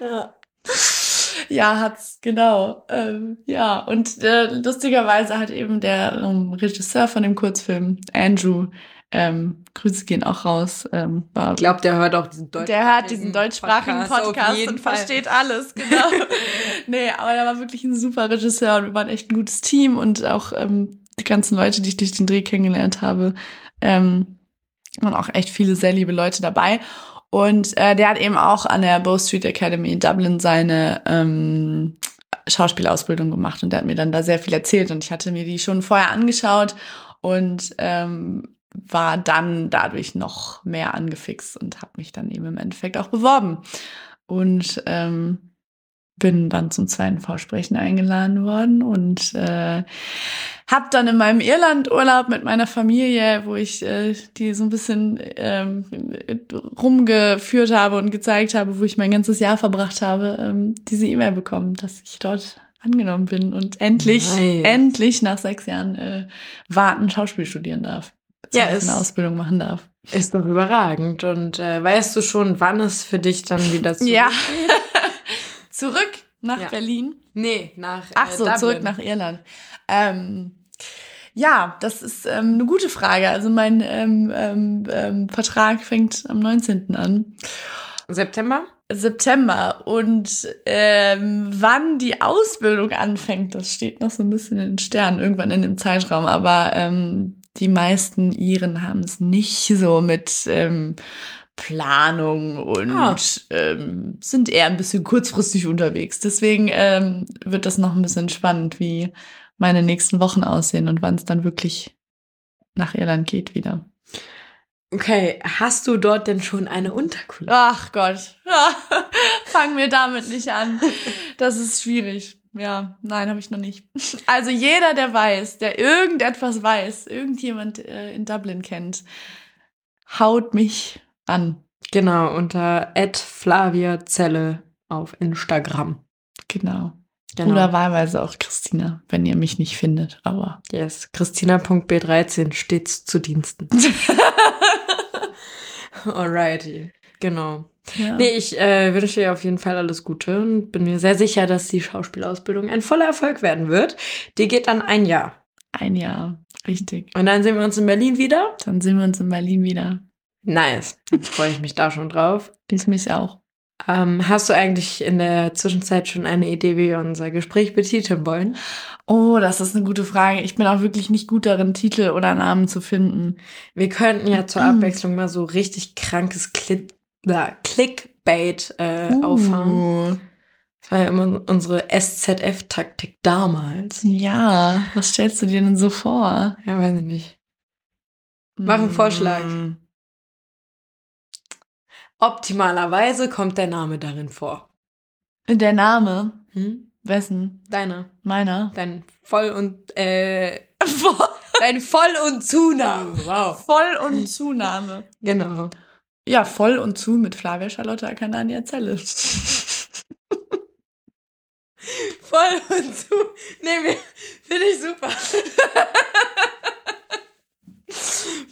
Ja. Ja, hat's, genau. Ähm, ja, und äh, lustigerweise hat eben der ähm, Regisseur von dem Kurzfilm, Andrew, ähm, Grüße gehen auch raus, ähm, war Ich glaube, der hört auch diesen deutschen Der hört diesen deutschsprachigen Podcast, jeden und Fall. versteht alles, genau. nee, aber der war wirklich ein super Regisseur und wir waren echt ein gutes Team und auch ähm, die ganzen Leute, die ich durch den Dreh kennengelernt habe, ähm, waren auch echt viele sehr liebe Leute dabei. Und äh, der hat eben auch an der Bow Street Academy in Dublin seine ähm, Schauspielausbildung gemacht und der hat mir dann da sehr viel erzählt und ich hatte mir die schon vorher angeschaut und ähm, war dann dadurch noch mehr angefixt und habe mich dann eben im Endeffekt auch beworben. Und ähm, bin dann zum zweiten Vorsprechen eingeladen worden und äh, habe dann in meinem Irlandurlaub mit meiner Familie, wo ich äh, die so ein bisschen ähm, rumgeführt habe und gezeigt habe, wo ich mein ganzes Jahr verbracht habe, ähm, diese E-Mail bekommen, dass ich dort angenommen bin und endlich, Nice. endlich nach sechs Jahren äh, warten Schauspiel studieren darf. Ja, ist- eine Ausbildung machen darf. Ist doch überragend. Und äh, weißt du schon, wann es für dich dann wieder zurück? Ja. Zurück nach Ja. Berlin. Nee, nach äh, Ach so, Dublin. zurück nach Irland. Ähm, ja, das ist ähm, eine gute Frage. Also mein ähm, ähm, ähm, Vertrag fängt am 19. an. September? September. Und ähm, wann die Ausbildung anfängt, das steht noch so ein bisschen in den Sternen, irgendwann in dem Zeitraum. Aber die meisten Iren haben es nicht so mit ähm, Planung und Ah. ähm, sind eher ein bisschen kurzfristig unterwegs. Deswegen ähm, wird das noch ein bisschen spannend, wie meine nächsten Wochen aussehen und wann es dann wirklich nach Irland geht wieder. Okay, hast du dort denn schon eine Unterkunft? Ach Gott, ja, fangen wir damit nicht an. Das ist schwierig. Ja, nein, habe ich noch nicht. Also jeder, der weiß, der irgendetwas weiß, irgendjemand äh, in Dublin kennt, haut mich an. Genau, unter @flaviazelle auf Instagram. Genau. Genau. Oder wahlweise auch Christina, wenn ihr mich nicht findet. Aber yes, Christina.b13 stets zu Diensten. Alrighty, genau. ja. Nee, ich äh, wünsche dir auf jeden Fall alles Gute und bin mir sehr sicher, dass die Schauspielausbildung ein voller Erfolg werden wird. Die geht dann ein Jahr. ein Jahr. Richtig. Und dann sehen wir uns in Berlin wieder. Dann sehen wir uns in Berlin wieder. Nice. Freue ich mich da schon drauf. Ich mich auch. Ähm, hast du eigentlich in der Zwischenzeit schon eine Idee, wie wir unser Gespräch betiteln wollen? Oh, das ist eine gute Frage. Ich bin auch wirklich nicht gut darin, Titel oder Namen zu finden. Wir könnten ja zur Abwechslung mal so richtig krankes Click äh, Clickbait äh, auffahren. Uh, Das war ja immer unsere SZF-Taktik damals. Ja, was stellst du dir denn so vor? Ja, weiß ich nicht. Mach einen Vorschlag. Mm, Optimalerweise kommt der Name darin vor. Der Name. Hm? Wessen? Deiner. Meiner. Dein Voll- und, äh, dein Voll- und Zunahme. Wow. Voll- und Zunahme. Genau. Ja, voll und zu mit Flavia Charlotte Akanania Zelle. Voll und zu. Nee, finde ich super.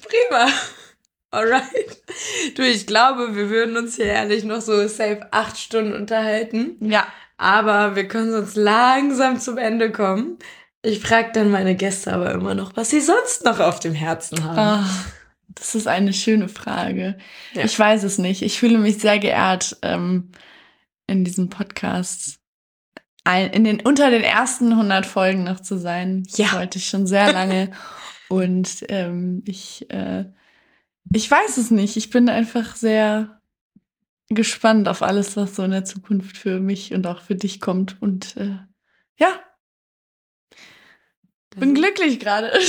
Prima. Alright. Du, ich glaube, wir würden uns hier ehrlich noch so safe acht Stunden unterhalten. Ja. Aber wir können sonst langsam zum Ende kommen. Ich frage dann meine Gäste aber immer noch, was sie sonst noch auf dem Herzen haben. Ah, das ist eine schöne Frage. Ja. Ich weiß es nicht. Ich fühle mich sehr geehrt, ähm, in diesem Podcast ein, in den, unter den ersten 100 Folgen noch zu sein. Ja. Das wollte ich schon sehr lange. Und ähm, ich, äh, ich weiß es nicht. Ich bin einfach sehr gespannt auf alles, was so in der Zukunft für mich und auch für dich kommt. Und äh, ja, bin glücklich gerade.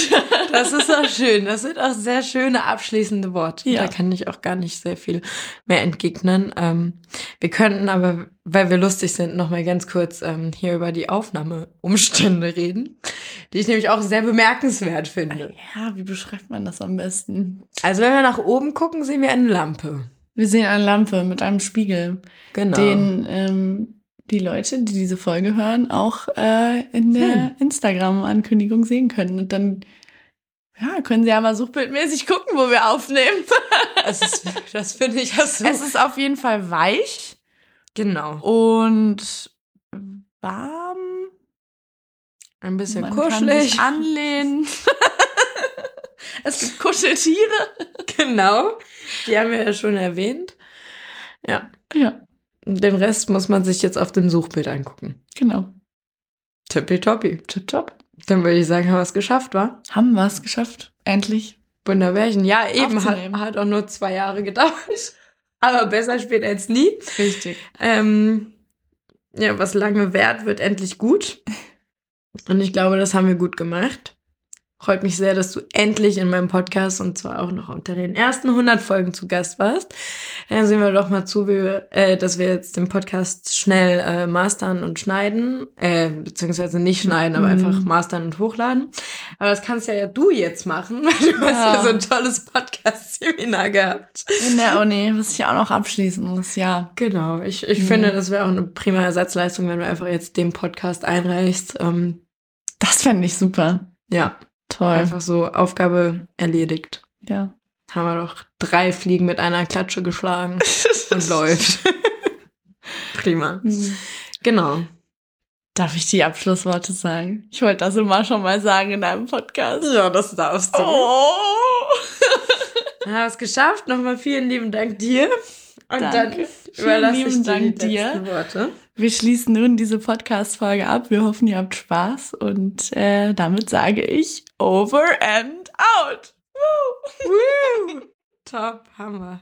Das ist auch schön. Das sind auch sehr schöne abschließende Worte. Ja. Da kann ich auch gar nicht sehr viel mehr entgegnen. Ähm, wir könnten aber, weil wir lustig sind, noch mal ganz kurz ähm, hier über die Aufnahmeumstände reden, die ich nämlich auch sehr bemerkenswert finde. Ja, wie beschreibt man das am besten? Also wenn wir nach oben gucken, sehen wir eine Lampe. Wir sehen eine Lampe mit einem Spiegel, Genau. den ähm, die Leute, die diese Folge hören, auch äh, in der Sehen. Instagram-Ankündigung sehen können. Und dann ja, können sie ja mal suchbildmäßig gucken, wo wir aufnehmen. das, ist, das finde ich so. es ist auf jeden Fall weich genau. und warm. Ein bisschen Man kann kuschelig. sich anlehnen. es gibt Kuscheltiere. Genau. Die haben wir ja schon erwähnt. Ja. Ja, Den Rest muss man sich jetzt auf dem Suchbild angucken. genau. Tippitoppi. Tipptopp. Dann würde ich sagen, haben wir es geschafft, wa? Haben wir es geschafft. Endlich. Wunderbärchen. Ja, eben hat, hat auch nur zwei Jahre gedauert. Aber besser spät als nie. Richtig. Ähm, ja, was lange währt, wird endlich gut. Und ich glaube, das haben wir gut gemacht. Freut mich sehr, dass du endlich in meinem Podcast und zwar auch noch unter den ersten 100 Folgen zu Gast warst. Dann sehen wir doch mal zu, wie wir, äh, dass wir jetzt den Podcast schnell äh, mastern und schneiden. Äh, beziehungsweise nicht schneiden, aber Mhm. einfach mastern und hochladen. Aber das kannst ja, ja du jetzt machen, weil du hast Ja. ja so ein tolles Podcast-Seminar gehabt. In der Uni, was ich auch noch abschließen muss, ja. Genau, ich, ich Mhm. finde, das wäre auch eine prima Ersatzleistung, wenn du einfach jetzt den Podcast einreichst. Ähm, Das fände ich super. ja, Toll. einfach so Aufgabe erledigt. Ja. Haben wir doch drei Fliegen mit einer Klatsche geschlagen und läuft. prima. Genau. Darf ich die Abschlussworte sagen? Ich wollte das immer schon mal sagen in einem Podcast. Ja, das darfst du. Oh. Dann haben wir es geschafft. Nochmal vielen lieben Dank dir. Und Danke. dann überlasse ich dir Dank die dir. letzten Worte. Wir schließen nun diese Podcast-Folge ab. Wir hoffen, ihr habt Spaß und äh, damit sage ich over and out. Woo. Woo! Top, Hammer.